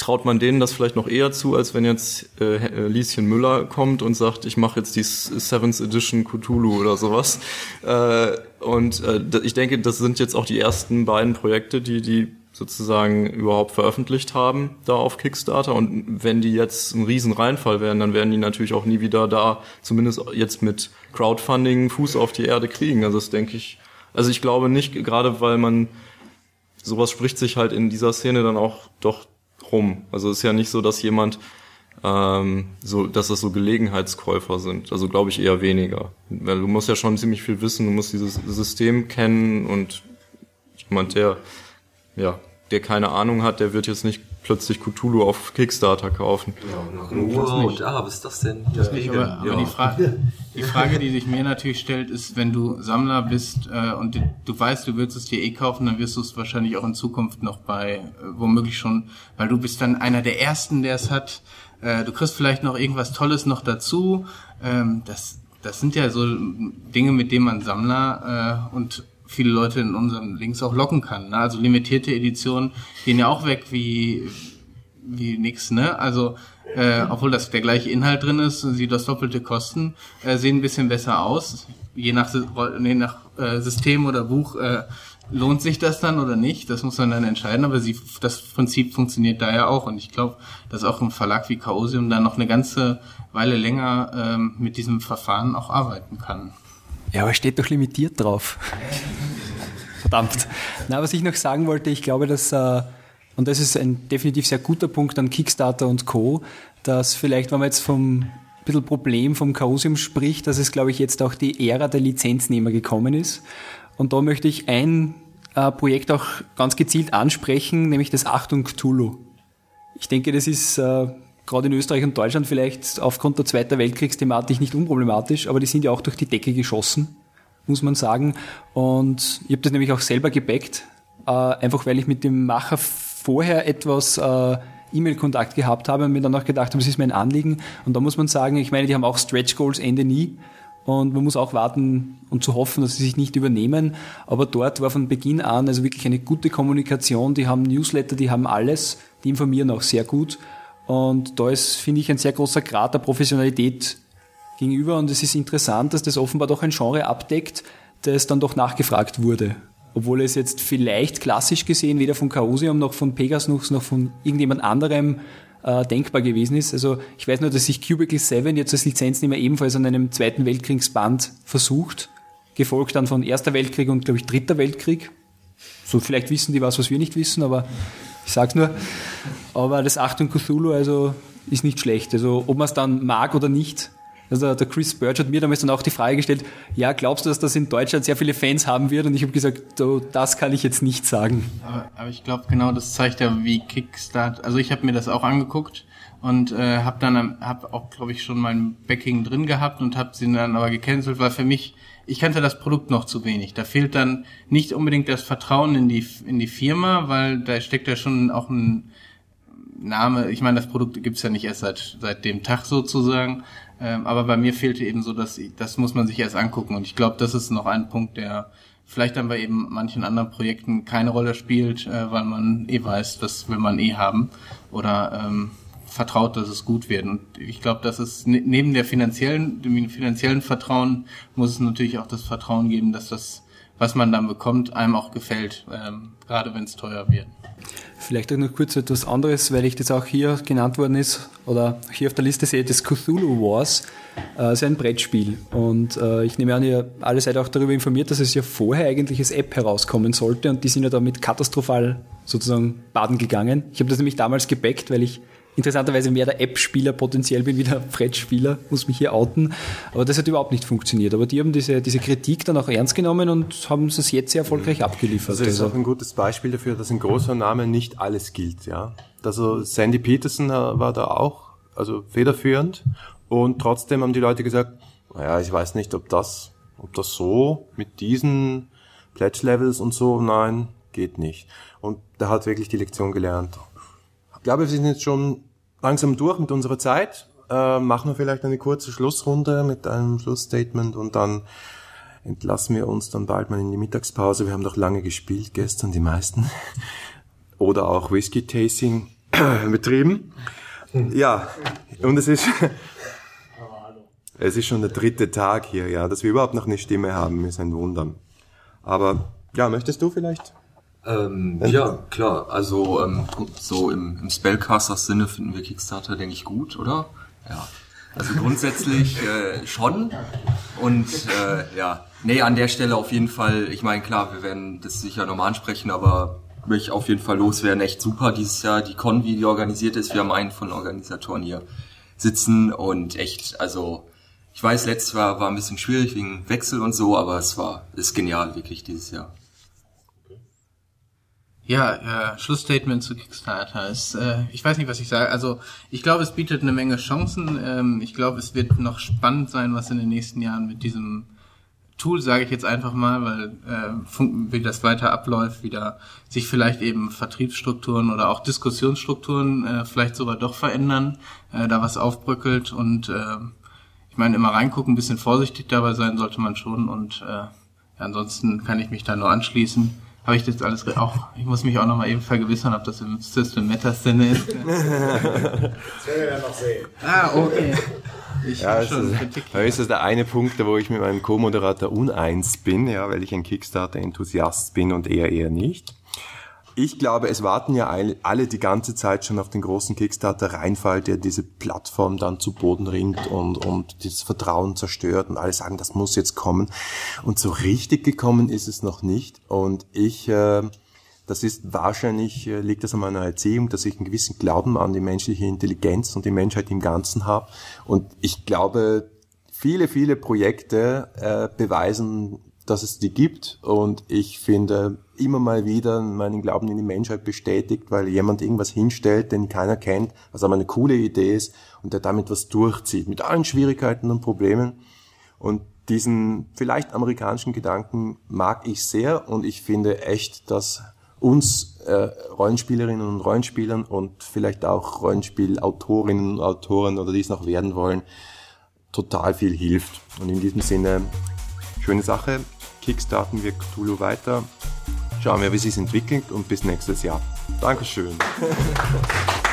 traut man denen das vielleicht noch eher zu, als wenn jetzt äh, Lieschen Müller kommt und sagt, ich mache jetzt die Seventh Edition Cthulhu oder sowas. Äh, und äh, ich denke, das sind jetzt auch die ersten beiden Projekte, die die sozusagen überhaupt veröffentlicht haben da auf Kickstarter. Und wenn die jetzt ein riesen Reinfall wären, dann werden die natürlich auch nie wieder da, zumindest jetzt mit Crowdfunding, Fuß auf die Erde kriegen. Also das denke ich, also ich glaube nicht, gerade weil man sowas spricht sich halt in dieser Szene dann auch doch rum. Also es ist ja nicht so, dass jemand ähm, so, dass das so Gelegenheitskäufer sind. Also glaube ich eher weniger. Weil du musst ja schon ziemlich viel wissen, du musst dieses System kennen und jemand, der ja, der keine Ahnung hat, der wird jetzt nicht plötzlich Cthulhu auf Kickstarter kaufen. Ja, wow, und ah, was ist das denn? Das nicht, aber, aber die, Frage, die Frage, die sich mir natürlich stellt, ist, wenn du Sammler bist äh, und du, du weißt, du willst es dir eh kaufen, dann wirst du es wahrscheinlich auch in Zukunft noch bei, äh, womöglich schon, weil du bist dann einer der Ersten, der es hat. Äh, du kriegst vielleicht noch irgendwas Tolles noch dazu. Ähm, das, das sind ja so Dinge, mit denen man Sammler äh, und viele Leute in unseren Links auch locken kann. Ne? Also limitierte Editionen gehen ja auch weg wie wie nix, ne? Also äh, obwohl das der gleiche Inhalt drin ist, sie das doppelte kosten, äh, sehen ein bisschen besser aus. Je nach, je nach äh, System oder Buch äh, lohnt sich das dann oder nicht. Das muss man dann entscheiden. Aber sie, das Prinzip funktioniert da ja auch. Und ich glaube, dass auch ein Verlag wie Chaosium da noch eine ganze Weile länger ähm, mit diesem Verfahren auch arbeiten kann. Ja, aber steht doch limitiert drauf. Verdammt. Na, was ich noch sagen wollte, ich glaube, dass, äh, und das ist ein definitiv sehr guter Punkt an Kickstarter und Co., dass vielleicht, wenn man jetzt vom bisschen Problem vom Chaosium spricht, dass es, glaube ich, jetzt auch die Ära der Lizenznehmer gekommen ist. Und da möchte ich ein äh, Projekt auch ganz gezielt ansprechen, nämlich das Achtung Cthulhu. Ich denke, das ist äh, gerade in Österreich und Deutschland vielleicht aufgrund der Zweiten Weltkriegsthematik nicht unproblematisch, aber die sind ja auch durch die Decke geschossen, muss man sagen. Und ich habe das nämlich auch selber gebackt, äh, einfach weil ich mit dem Macher vorher etwas äh, E-Mail-Kontakt gehabt habe und mir dann auch gedacht habe, das ist mein Anliegen. Und da muss man sagen, ich meine, die haben auch Stretch Goals Ende nie. Und man muss auch warten und zu hoffen, dass sie sich nicht übernehmen. Aber dort war von Beginn an also wirklich eine gute Kommunikation. Die haben Newsletter, die haben alles. Die informieren auch sehr gut. Und da ist, finde ich, ein sehr großer Grad der Professionalität gegenüber. Und es ist interessant, dass das offenbar doch ein Genre abdeckt, das dann doch nachgefragt wurde. Obwohl es jetzt vielleicht klassisch gesehen weder von Chaosium noch von Pegasus noch von irgendjemand anderem äh, denkbar gewesen ist. Also ich weiß nur, dass sich Cubicle 7 jetzt als Lizenznehmer ebenfalls an einem Zweiten Weltkriegsband versucht, gefolgt dann von Erster Weltkrieg und, glaube ich, Dritter Weltkrieg. So vielleicht wissen die was, was wir nicht wissen, aber ich sag's nur. Aber das Achtung Cthulhu also ist nicht schlecht. Also ob man es dann mag oder nicht. Also der Chris Birch hat mir damals dann auch die Frage gestellt, ja, glaubst du, dass das in Deutschland sehr viele Fans haben wird? Und ich habe gesagt, so, das kann ich jetzt nicht sagen. Aber, aber ich glaube, genau das zeigt ja, wie Kickstart, also ich habe mir das auch angeguckt und äh, habe dann hab auch, glaube ich, schon mein Backing drin gehabt und habe sie dann aber gecancelt, weil für mich ich kannte das Produkt noch zu wenig. Da fehlt dann nicht unbedingt das Vertrauen in die, in die Firma, weil da steckt ja schon auch ein Name. Ich meine, das Produkt gibt's ja nicht erst seit, seit dem Tag sozusagen. Ähm, aber bei mir fehlte eben so, dass das muss man sich erst angucken. Und ich glaube, das ist noch ein Punkt, der vielleicht dann bei eben manchen anderen Projekten keine Rolle spielt, äh, weil man eh weiß, das will man eh haben. Oder ähm, vertraut, dass es gut wird. Und ich glaube, dass es ne, neben der finanziellen, dem finanziellen Vertrauen muss es natürlich auch das Vertrauen geben, dass das was man dann bekommt, einem auch gefällt, ähm, gerade wenn es teuer wird. Vielleicht auch noch kurz etwas anderes, weil ich das auch hier genannt worden ist oder hier auf der Liste sehe, das Cthulhu Wars äh, ist ein Brettspiel. Und äh, ich nehme an, ihr alle seid auch darüber informiert, dass es ja vorher eigentlich als App herauskommen sollte und die sind ja damit katastrophal sozusagen baden gegangen. Ich habe das nämlich damals gebackt, weil ich interessanterweise mehr der App-Spieler potenziell bin wie der Brettspieler, muss mich hier outen. Aber das hat überhaupt nicht funktioniert. Aber die haben diese, diese Kritik dann auch ernst genommen und haben es jetzt sehr erfolgreich abgeliefert. Also das ist auch ein gutes Beispiel dafür, dass ein großer Name nicht alles gilt, ja. Also Sandy Peterson war da auch, also federführend. Und trotzdem haben die Leute gesagt, naja, ich weiß nicht, ob das, ob das so mit diesen Pledge Levels und so, nein, geht nicht. Und der hat wirklich die Lektion gelernt. Ich glaube, wir sind jetzt schon langsam durch mit unserer Zeit. Äh, machen wir vielleicht eine kurze Schlussrunde mit einem Schlussstatement und dann entlassen wir uns dann bald mal in die Mittagspause. Wir haben doch lange gespielt gestern, die meisten. *laughs* Oder auch Whisky-Tasting *clears throat* betrieben. Ja, und es ist, *laughs* es ist schon der dritte Tag hier, ja. Dass wir überhaupt noch eine Stimme haben, ist ein Wunder. Aber, ja, möchtest du vielleicht? Ähm, ja, klar. Also ähm, so im, im Spellcasters-Sinne finden wir Kickstarter, denke ich, gut, oder? Ja. Also grundsätzlich äh, schon. Und äh, ja, nee, an der Stelle auf jeden Fall, ich meine, klar, wir werden das sicher nochmal ansprechen, aber möchte ich auf jeden Fall loswerden. Echt super dieses Jahr, die Con, wie die organisiert ist. Wir haben einen von Organisatoren hier sitzen und echt, also ich weiß, letztes Jahr war ein bisschen schwierig wegen Wechsel und so, aber es war, ist genial wirklich dieses Jahr. Ja, äh, Schlussstatement zu Kickstarter ist, äh, ich weiß nicht, was ich sage. Also ich glaube, es bietet eine Menge Chancen. Ähm, ich glaube, es wird noch spannend sein, was in den nächsten Jahren mit diesem Tool, sage ich jetzt einfach mal, weil äh, wie das weiter abläuft, wieder sich vielleicht eben Vertriebsstrukturen oder auch Diskussionsstrukturen äh, vielleicht sogar doch verändern, äh, da was aufbröckelt und äh, ich meine, immer reingucken, ein bisschen vorsichtig dabei sein sollte man schon und äh, ja, ansonsten kann ich mich da nur anschließen habe ich das alles auch, ich muss mich auch nochmal eben vergewissern, ob das im System Meta Sinne ist. *laughs* das werden wir dann noch sehen. Ah, okay. Ich ja, schon ist das der eine Punkt, wo ich mit meinem Co-Moderator uneins bin, ja, weil ich ein Kickstarter-Enthusiast bin und er eher nicht. Ich glaube, es warten ja alle die ganze Zeit schon auf den großen Kickstarter-Reinfall, der diese Plattform dann zu Boden ringt und, und das Vertrauen zerstört und alle sagen, das muss jetzt kommen. Und so richtig gekommen ist es noch nicht. Und ich, äh, das ist wahrscheinlich, äh, liegt das an meiner Erziehung, dass ich einen gewissen Glauben an die menschliche Intelligenz und die Menschheit im Ganzen habe. Und ich glaube, viele, viele Projekte äh, beweisen dass es die gibt und ich finde immer mal wieder meinen Glauben in die Menschheit bestätigt, weil jemand irgendwas hinstellt, den keiner kennt, was aber eine coole Idee ist und der damit was durchzieht, mit allen Schwierigkeiten und Problemen. Und diesen vielleicht amerikanischen Gedanken mag ich sehr und ich finde echt, dass uns äh, Rollenspielerinnen und Rollenspielern und vielleicht auch Rollenspielautorinnen und Autoren oder die es noch werden wollen, total viel hilft. Und in diesem Sinne, schöne Sache kickstarten wir Cthulhu weiter. Schauen wir, wie es sich entwickelt und bis nächstes Jahr. Dankeschön. *laughs*